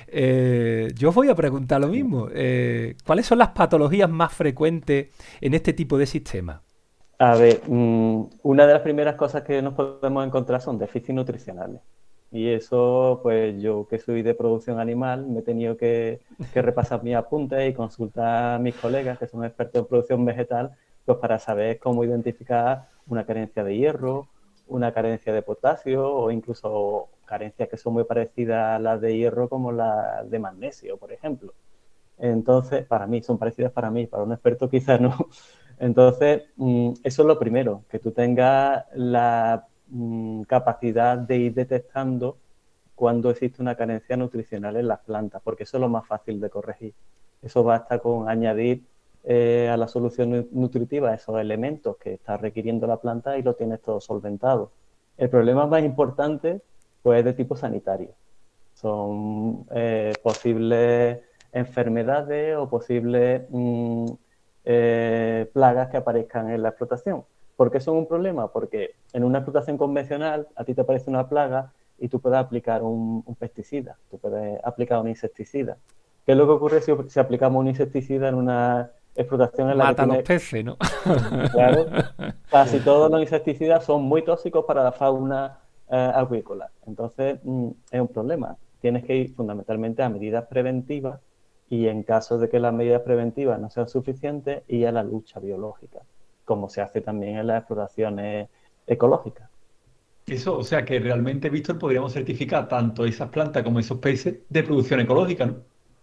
Eh, yo voy a preguntar lo mismo. eh, ¿cuáles son las patologías más frecuentes en este tipo de sistemas? A ver, mm, una de las primeras cosas que nos podemos encontrar son déficits nutricionales. Y eso, pues yo que soy de producción animal, me he tenido que, que repasar mis apuntes y consultar a mis colegas que son expertos en producción vegetal, pues para saber cómo identificar una carencia de hierro, una carencia de potasio o incluso carencias que son muy parecidas a las de hierro como las de magnesio, por ejemplo. Entonces, para mí, son parecidas para mí, para un experto quizás no. Entonces, mm, eso es lo primero, que tú tengas la mm, capacidad de ir detectando cuando existe una carencia nutricional en las plantas, porque eso es lo más fácil de corregir. Eso basta con añadir eh, a la solución nu- nutritiva esos elementos que está requiriendo la planta y lo tienes todo solventado. El problema más importante, pues, es de tipo sanitario. Son eh, posibles enfermedades o posibles mm, eh, plagas que aparezcan en la explotación. ¿Por qué son un problema? Porque en una explotación convencional a ti te aparece una plaga y tú puedes aplicar un, un pesticida, tú puedes aplicar un insecticida. ¿Qué es lo que ocurre si, si aplicamos un insecticida en una explotación en la Mata los peces, ¿no? Claro, casi todos los insecticidas son muy tóxicos para la fauna eh, acuícola. Entonces, mm, es un problema. Tienes que ir fundamentalmente a medidas preventivas y en caso de que las medidas preventivas no sean suficientes, ir a la lucha biológica, como se hace también en las explotaciones ecológicas. Eso, o sea que realmente, Víctor, podríamos certificar tanto esas plantas como esos peces de producción ecológica, ¿no?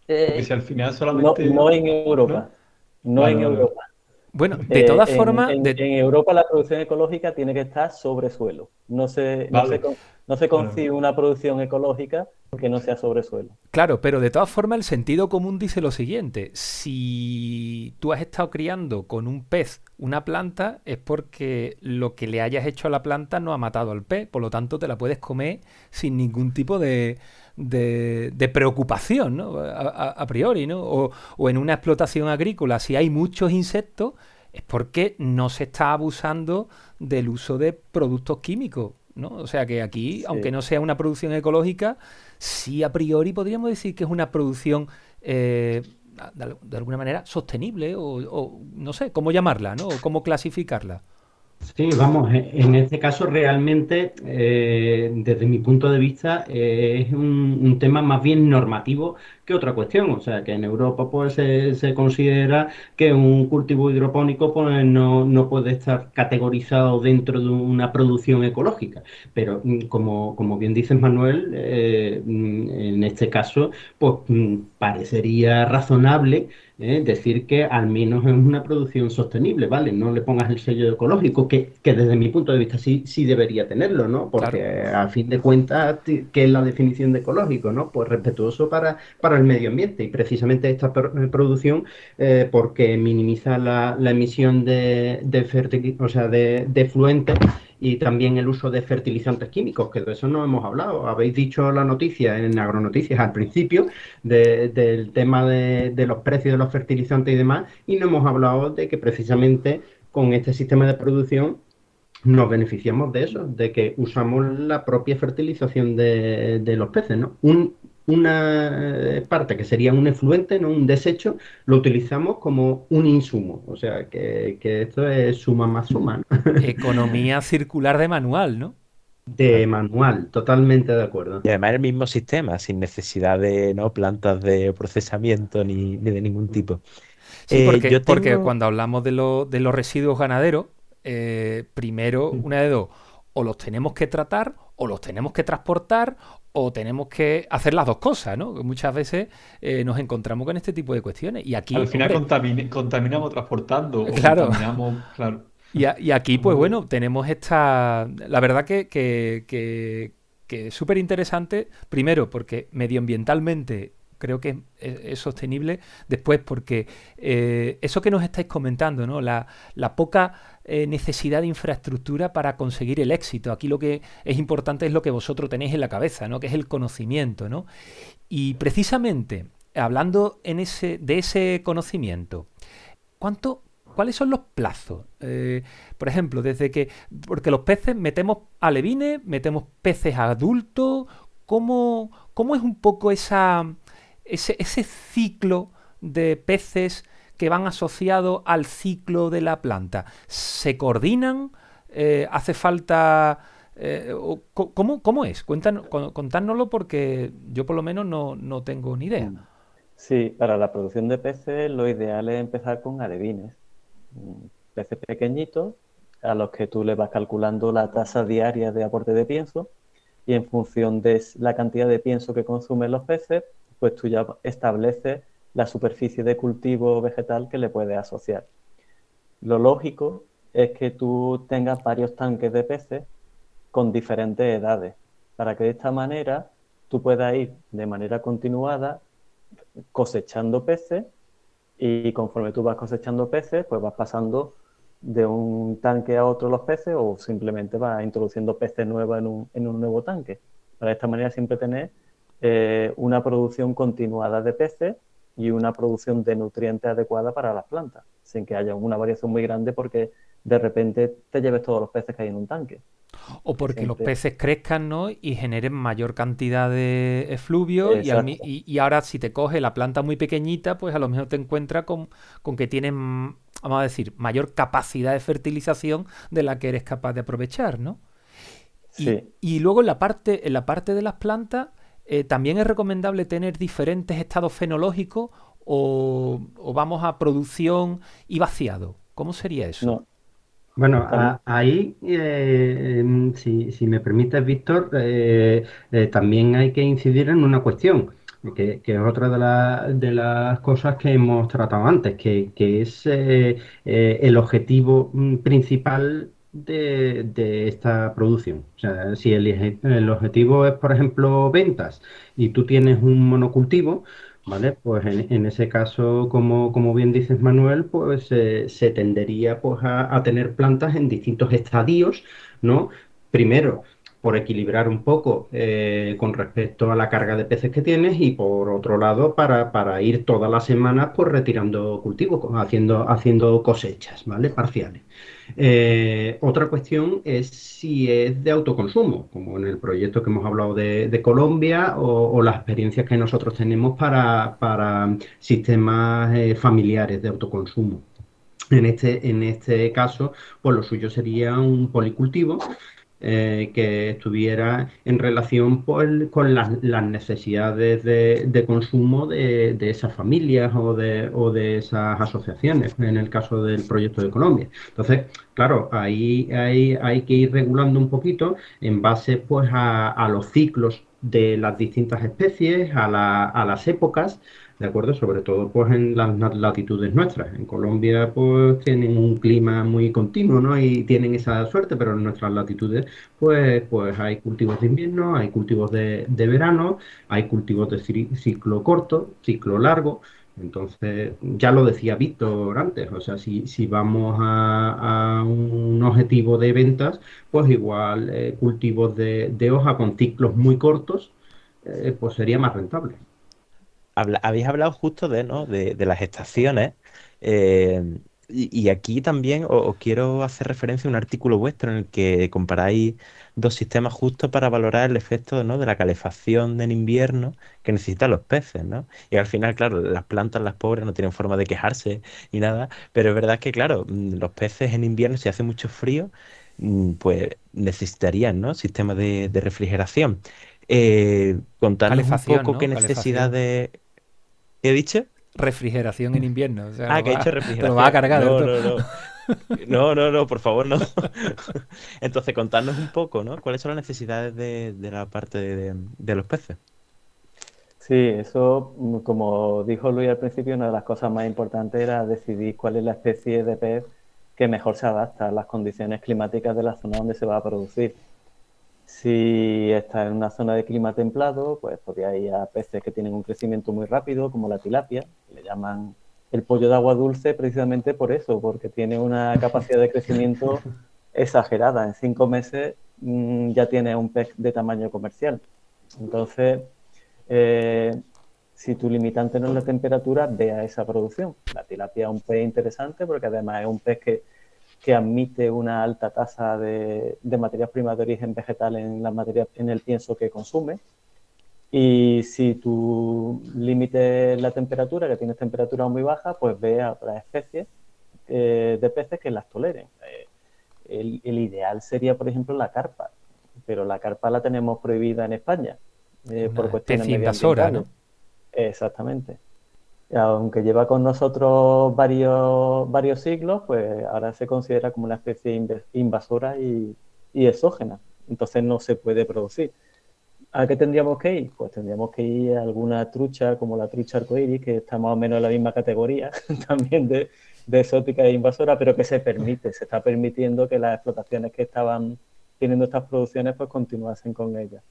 Porque si al final No, solamente... no en Europa, no Vale, en. Europa. Bueno, de Eh, todas formas, en, de- en Europa la producción ecológica tiene que estar sobre suelo. No se, no Vale. se, con- no se concibe una producción ecológica que no sea sobre suelo. claro, pero de todas formas el sentido común dice lo siguiente, si tú has estado criando con un pez una planta es porque lo que le hayas hecho a la planta no ha matado al pez, por lo tanto te la puedes comer sin ningún tipo de, de- de preocupación, ¿no? A, a- a priori, ¿no? O, o en una explotación agrícola, si hay muchos insectos, es porque no se está abusando del uso de productos químicos, ¿no? O sea que aquí, Sí. aunque no sea una producción ecológica, sí a priori podríamos decir que es una producción eh, de alguna manera sostenible o, o no sé cómo llamarla, ¿no? O cómo clasificarla. Sí, vamos, e- en este caso realmente, eh, desde mi punto de vista, eh, es un, un tema más bien normativo que otra cuestión. O sea, que en Europa pues se, se considera que un cultivo hidropónico pues no, no puede estar categorizado dentro de una producción ecológica. Pero mm, como, como bien dices, Manuel, eh, mm, en este caso, pues mm, parecería razonable ¿eh? decir que al menos es una producción sostenible, ¿vale? No le pongas el sello ecológico, que, desde mi punto de vista sí, sí debería tenerlo, ¿no? Porque a fin de cuentas, ¿qué es la definición de ecológico, ¿no? Pues respetuoso para, para el medio ambiente y precisamente esta eh, producción, eh, porque minimiza la, emisión de, de, o sea, de, de fluentes y también el uso de fertilizantes químicos, que de eso no hemos hablado. Habéis dicho la noticia en Agronoticias al principio del tema de, de, los precios de los fertilizantes y demás, y no hemos hablado de que precisamente con este sistema de producción nos beneficiamos de eso, de que usamos la propia fertilización de, de los peces, ¿no? Un, una eh, parte que sería un efluente, no un desecho, lo utilizamos como un insumo. O sea, que, esto es suma más suma. Economía circular de manual, ¿no? De manual, totalmente de acuerdo. Y además el mismo sistema, sin necesidad de ¿no? plantas de procesamiento ni, de ningún tipo. Sí, porque, porque cuando hablamos de, de los residuos ganaderos, eh, primero, mm. una de dos, o los tenemos que tratar, o los tenemos que transportar, o tenemos que hacer las dos cosas, ¿no? Muchas veces eh, nos encontramos con este tipo de cuestiones. Y aquí. Al final contaminamos transportando. claro. Contaminamos, claro. Y, aquí, pues bueno, tenemos esta. La verdad que, que, es súper interesante. Primero, porque medioambientalmente creo que es, sostenible. Después, porque eh, eso que nos estáis comentando, ¿no? La, la poca eh, necesidad de infraestructura para conseguir el éxito. Aquí lo que es importante es lo que vosotros tenéis en la cabeza, ¿no? que es el conocimiento. ¿no? Y precisamente, hablando en ese, de ese conocimiento, ¿cuánto, ¿cuáles son los plazos? Eh, por ejemplo, desde que, porque los peces metemos alevines, metemos peces adultos, ¿cómo, cómo es un poco esa, ese, ese ciclo de peces que van asociados al ciclo de la planta. ¿Se coordinan? Eh, ¿Hace falta... Eh, ¿cómo, es? Cuéntanos, contárnoslo porque yo por lo menos no, tengo ni idea. Sí, para la producción de peces lo ideal es empezar con alevines. Mm, peces pequeñitos a los que tú le vas calculando la tasa diaria de aporte de pienso y en función de la cantidad de pienso que consumen los peces, pues tú ya estableces la superficie de cultivo vegetal que le puedes asociar. Lo lógico es que tú tengas varios tanques de peces con diferentes edades, para que de esta manera tú puedas ir de manera continuada cosechando peces y conforme tú vas cosechando peces, pues vas pasando de un tanque a otro los peces o simplemente vas introduciendo peces nuevos en un, en un nuevo tanque. Para de esta manera siempre tener eh, una producción continuada de peces y una producción de nutrientes adecuada para las plantas, sin que haya una variación muy grande porque de repente te lleves todos los peces que hay en un tanque. O porque los peces crezcan ¿no? y generen mayor cantidad de efluvio y, y, ahora si te coge la planta muy pequeñita, pues a lo mejor te encuentras con, con, que tienen, vamos a decir, mayor capacidad de fertilización de la que eres capaz de aprovechar, ¿no? Sí. Y, luego en la parte, en la parte de las plantas, eh, ¿También es recomendable tener diferentes estados fenológicos o, vamos a producción y vaciado? ¿Cómo sería eso? Bueno, ahí, eh, si, me permites, Víctor, eh, también hay que incidir en una cuestión, que, es otra de, las cosas que hemos tratado antes, que, que es el objetivo mm, principal de, esta producción. O sea, si el, objetivo es, por ejemplo, ventas y tú tienes un monocultivo, ¿vale? Pues en, ese caso, como, como, bien dices Manuel, pues eh, se tendería pues, a, tener plantas en distintos estadios, ¿no? Primero, por equilibrar un poco eh, con respecto a la carga de peces que tienes y por otro lado para, para ir todas las semanas pues retirando cultivos, haciendo, haciendo cosechas, ¿vale? Parciales. Eh, otra cuestión es si es de autoconsumo, como en el proyecto que hemos hablado de, Colombia o, las experiencias que nosotros tenemos para, sistemas eh, familiares de autoconsumo. En este, en este caso, pues lo suyo sería un policultivo eh, que estuviera en relación con las, necesidades de, consumo de, esas familias o de, o de esas asociaciones, en el caso del proyecto de Colombia. Entonces, claro, ahí hay, que ir regulando un poquito en base pues, a, los ciclos de las distintas especies, a, a las épocas, ¿de acuerdo? Sobre todo pues en las latitudes nuestras. En Colombia pues tienen un clima muy continuo, ¿no? Y tienen esa suerte, pero en nuestras latitudes pues, pues hay cultivos de invierno, hay cultivos de, verano, hay cultivos de ciclo corto, ciclo largo. Entonces, ya lo decía Víctor antes, o sea, si, si vamos a, un objetivo de ventas, pues igual eh, cultivos de, hoja con ciclos muy cortos, eh, pues sería más rentable habéis hablado justo de, ¿no? de, las estaciones. Eh, y, aquí también os, quiero hacer referencia a un artículo vuestro en el que comparáis dos sistemas justo para valorar el efecto ¿no? de la calefacción en invierno que necesitan los peces, ¿no? Y al final, claro, las plantas, las pobres, no tienen forma de quejarse ni nada, pero es verdad que, claro, mm, los peces en invierno, si hace mucho frío, mm, pues necesitarían, ¿no? Sistemas de, refrigeración. Eh, contarles un poco qué necesidades ¿Qué he dicho? Refrigeración en invierno. ah, que he dicho refrigeración. Lo va a cargar. No, no, no. No, no, no, por favor, no. Entonces, contarnos un poco, ¿no? ¿Cuáles son las necesidades de, la parte de, los peces? Sí, eso, como dijo Luis al principio, una de las cosas más importantes era decidir cuál es la especie de pez que mejor se adapta a las condiciones climáticas de la zona donde se va a producir. Si está en una zona de clima templado, pues podría ir a peces que tienen un crecimiento muy rápido, como la tilapia, le llaman el pollo de agua dulce precisamente por eso, porque tiene una capacidad de crecimiento exagerada. En cinco meses mm, ya tiene un pez de tamaño comercial. Entonces, eh, si tu limitante no es la temperatura, vea esa producción. La tilapia es un pez interesante porque además es un pez que que admite una alta tasa de, materias primas de origen vegetal en, la materia, en el pienso que consume. Y si tu límite es la temperatura, que tienes temperatura muy baja, pues ve a otras especies eh, de peces que las toleren. Eh, el, ideal sería, por ejemplo, la carpa, pero la carpa la tenemos prohibida en España eh, por cuestiones invasora, ¿no? Exactamente aunque lleva con nosotros varios, varios siglos, pues ahora se considera como una especie invasora y, exógena. Entonces no se puede producir. ¿A qué tendríamos que ir? Pues tendríamos que ir a alguna trucha como la trucha arcoíris, que está más o menos en la misma categoría también de, de exótica e invasora, pero que se permite, se está permitiendo que las explotaciones que estaban teniendo estas producciones pues continuasen con ellas.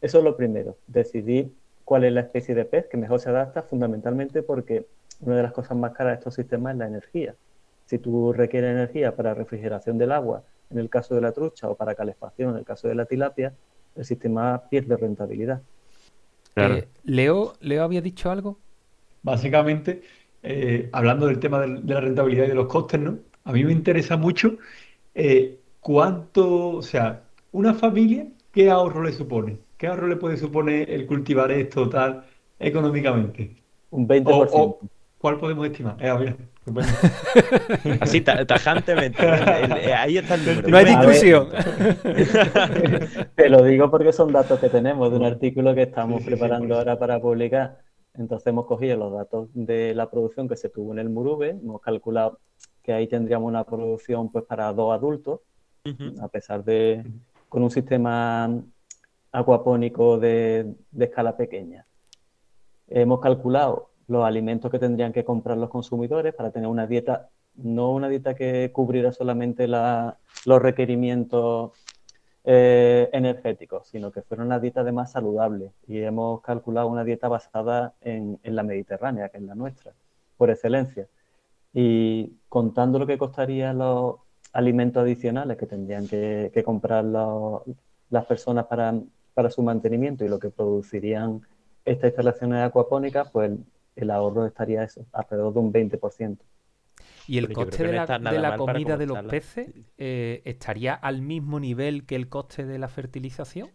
Eso es lo primero, decidir cuál es la especie de pez que mejor se adapta, fundamentalmente porque una de las cosas más caras de estos sistemas es la energía. Si tú requieres energía para refrigeración del agua, en el caso de la trucha, o para calefacción, en el caso de la tilapia, el sistema pierde rentabilidad. Eh, Leo, Leo había dicho algo. Básicamente, eh, hablando del tema de, la rentabilidad y de los costes, ¿no? A mí me interesa mucho eh, cuánto, o sea, una familia, ¿qué ahorro le supone? ¿Qué ahorro le puede suponer el cultivar esto tal económicamente? Un 20%. ¿Cuál podemos estimar? Eh, Así, tajantemente. ahí está el número. No hay discusión. Te lo digo porque son datos que tenemos de un artículo que estamos preparando ahora para publicar. Entonces hemos cogido los datos de la producción que se tuvo en el Murube, hemos calculado que ahí tendríamos una producción pues para dos adultos, a pesar de con un sistema acuapónico de, escala pequeña. Hemos calculado los alimentos que tendrían que comprar los consumidores para tener una dieta, no una dieta que cubriera solamente los requerimientos eh, energéticos, sino que fuera una dieta de más saludable. Y hemos calculado una dieta basada en, la Mediterránea, que es la nuestra, por excelencia. Y contando lo que costarían los alimentos adicionales que tendrían que, comprar las personas para para su mantenimiento y lo que producirían estas instalaciones acuapónicas, pues el, ahorro estaría eso, alrededor de un 20%. ¿Y el coste de la, comida de los peces eh, estaría al mismo nivel que el coste de la fertilización?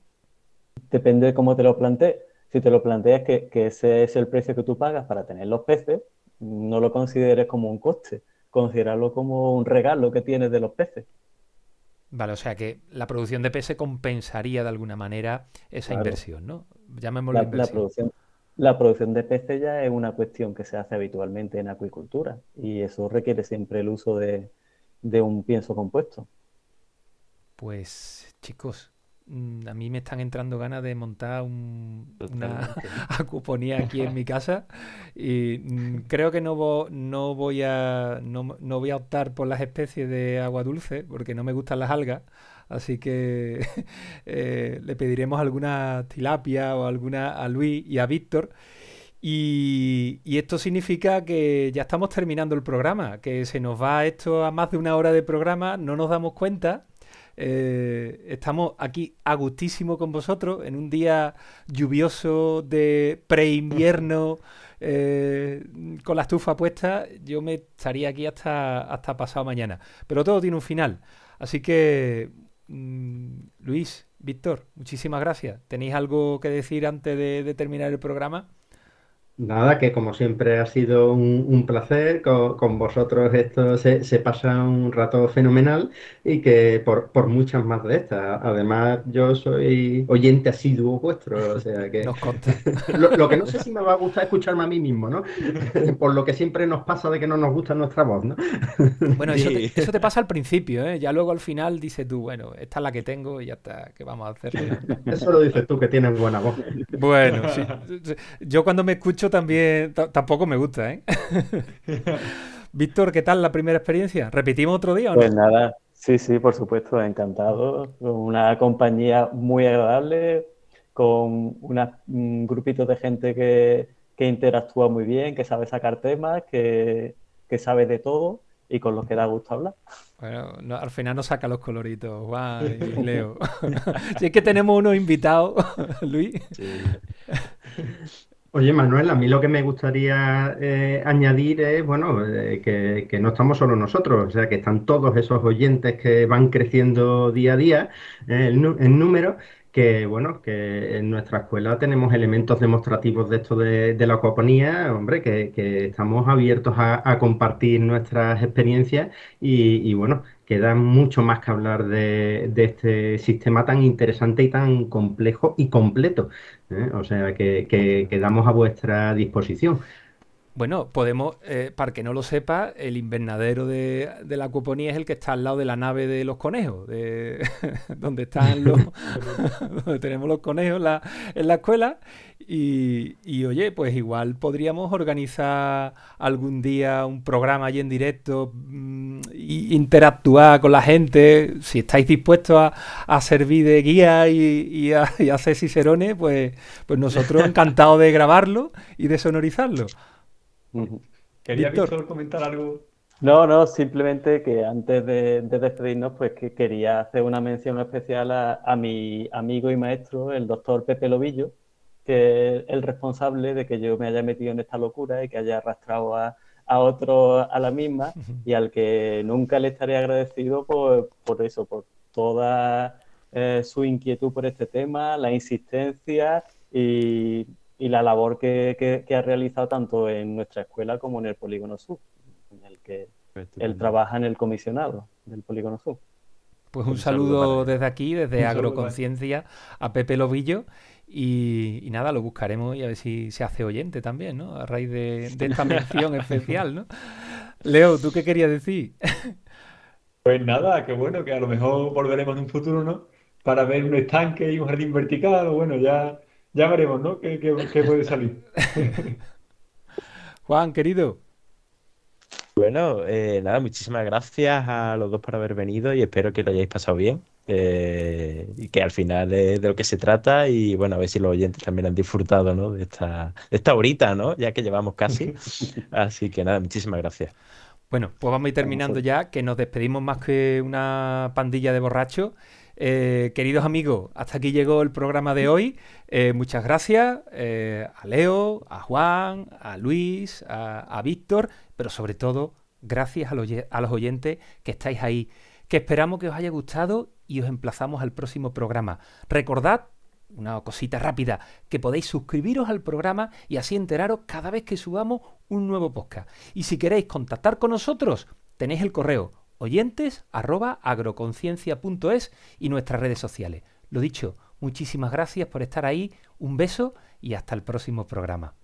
Depende de cómo te lo plantees. Si te lo planteas que, que, ese es el precio que tú pagas para tener los peces, no lo consideres como un coste, considerarlo como un regalo que tienes de los peces. Vale, o sea que la producción de peces compensaría de alguna manera esa inversión, ¿no? Llamémoslo la, La producción, la producción de peces ya es una cuestión que se hace habitualmente en acuicultura y eso requiere siempre el uso de, un pienso compuesto. Pues chicos, a mí me están entrando ganas de montar una acuponía aquí en mi casa y mm, creo que no, no voy a no, voy a optar por las especies de agua dulce porque no me gustan las algas así que eh, le pediremos alguna tilapia o alguna a Luis y a Víctor y, esto significa que ya estamos terminando el programa, que se nos va esto a más de una hora de programa, no nos damos cuenta. Eh, estamos aquí a gustísimo con vosotros en un día lluvioso de pre-invierno eh, con la estufa puesta. Yo me estaría aquí hasta, hasta pasado mañana. Pero todo tiene un final. Así que, mm, Luis, Víctor, muchísimas gracias. ¿Tenéis algo que decir antes de terminar el programa? Nada, que como siempre ha sido un, placer, con, vosotros esto se, pasa un rato fenomenal y que por, muchas más de estas. Además, yo soy oyente asiduo vuestro, o sea que... Nos lo, que no sé si me va a gustar escucharme a mí mismo, ¿no? por lo que siempre nos pasa de que no nos gusta nuestra voz, ¿no? bueno, eso te, eso te, pasa al principio, ¿eh? Ya luego al final dices tú, bueno, esta es la que tengo y ya está, ¿qué vamos a hacer? Eso lo dices tú, que tienes buena voz. Bueno, sí. Yo cuando me escucho también tampoco me gusta, ¿eh? Víctor, ¿qué tal la primera experiencia? ¿Repetimos otro día o no? Pues nada, sí, sí, por supuesto, encantado. Una compañía muy agradable, con un grupito de gente que, interactúa muy bien, que sabe sacar temas, que, sabe de todo y con los que da gusto hablar. Bueno, al final nos saca los coloritos, Juan y Leo. si es que tenemos unos invitados, Luis. Sí. Oye, Manuel, a mí lo que me gustaría eh, añadir es, bueno, eh, que, no estamos solo nosotros, o sea, que están todos esos oyentes que van creciendo día a día eh, en, número, que, bueno, que en nuestra escuela tenemos elementos demostrativos de esto de, la acuaponía, hombre, que, estamos abiertos a, compartir nuestras experiencias y, y, bueno, queda mucho más que hablar de, este sistema tan interesante y tan complejo y completo. ¿eh? O sea, que, que quedamos a vuestra disposición. Bueno, podemos, eh, para que no lo sepa, el invernadero de, la acuaponía es el que está al lado de la nave de los conejos, de, donde están los, donde tenemos los conejos en la escuela. Y, oye, pues igual podríamos organizar algún día un programa allí en directo mm, interactuar con la gente. Si estáis dispuestos a, servir de guía y, a, hacer cicerones, pues, pues nosotros encantados de grabarlo y de sonorizarlo. Quería Víctor. Comentar algo. No, no, simplemente que antes de, despedirnos, pues que quería hacer una mención especial a, mi amigo y maestro, el doctor Pepe Lobillo, que es el responsable de que yo me haya metido en esta locura y que haya arrastrado a, a otro a la misma y al que nunca le estaré agradecido por, por eso, por toda eh, su inquietud por este tema, la insistencia y y la labor que, ha realizado tanto en nuestra escuela como en el Polígono Sur, en el que él trabaja en el comisionado del Polígono Sur. Pues un, saludo, desde aquí, desde Agroconciencia, a Pepe Lobillo. Y, nada, lo buscaremos y a ver si se hace oyente también, ¿no? A raíz de, esta mención especial, ¿no? Leo, ¿tú qué querías decir? Pues nada, que bueno, que a lo mejor volveremos en un futuro, ¿no? Para ver un estanque y un jardín vertical, bueno, ya ya veremos, ¿no? ¿Qué, puede salir? Juan, querido. Bueno, eh, nada, muchísimas gracias a los dos por haber venido y espero que lo hayáis pasado bien. Eh, y que al final es de lo que se trata y bueno, a ver si los oyentes también han disfrutado ¿no? de, esta, de esta horita, ¿no? Ya que llevamos casi. Así que nada, muchísimas gracias. Bueno, pues vamos a ir terminando ya, que nos despedimos más que una pandilla de borrachos. Eh, queridos amigos, hasta aquí llegó el programa de hoy. Eh, muchas gracias eh, a Leo, a Juan, a Luis, a, Víctor, pero sobre todo gracias a los, a los oyentes que estáis ahí, que esperamos que os haya gustado y os emplazamos al próximo programa. Recordad una cosita rápida, que podéis suscribiros al programa y así enteraros cada vez que subamos un nuevo podcast. Y si queréis contactar con nosotros, tenéis el correo oyentes arroba agroconciencia.es y nuestras redes sociales. Lo dicho, muchísimas gracias por estar ahí, un beso y hasta el próximo programa.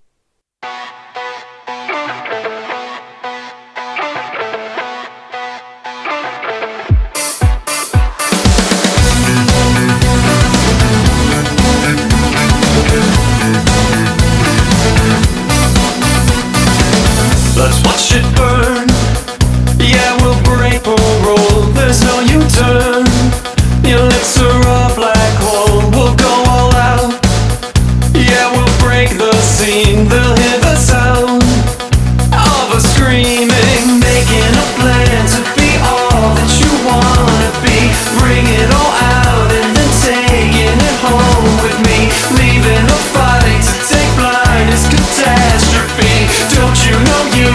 roll, there's no U-turn. Your lips are a black hole. we'll go all out. Yeah, we'll break the scene, they'll hear the sound Of us screaming, making a plan to be all that you wanna be. Bring it all out and then taking it home with me. Leaving a fight to take blind is catastrophe. Don't you know you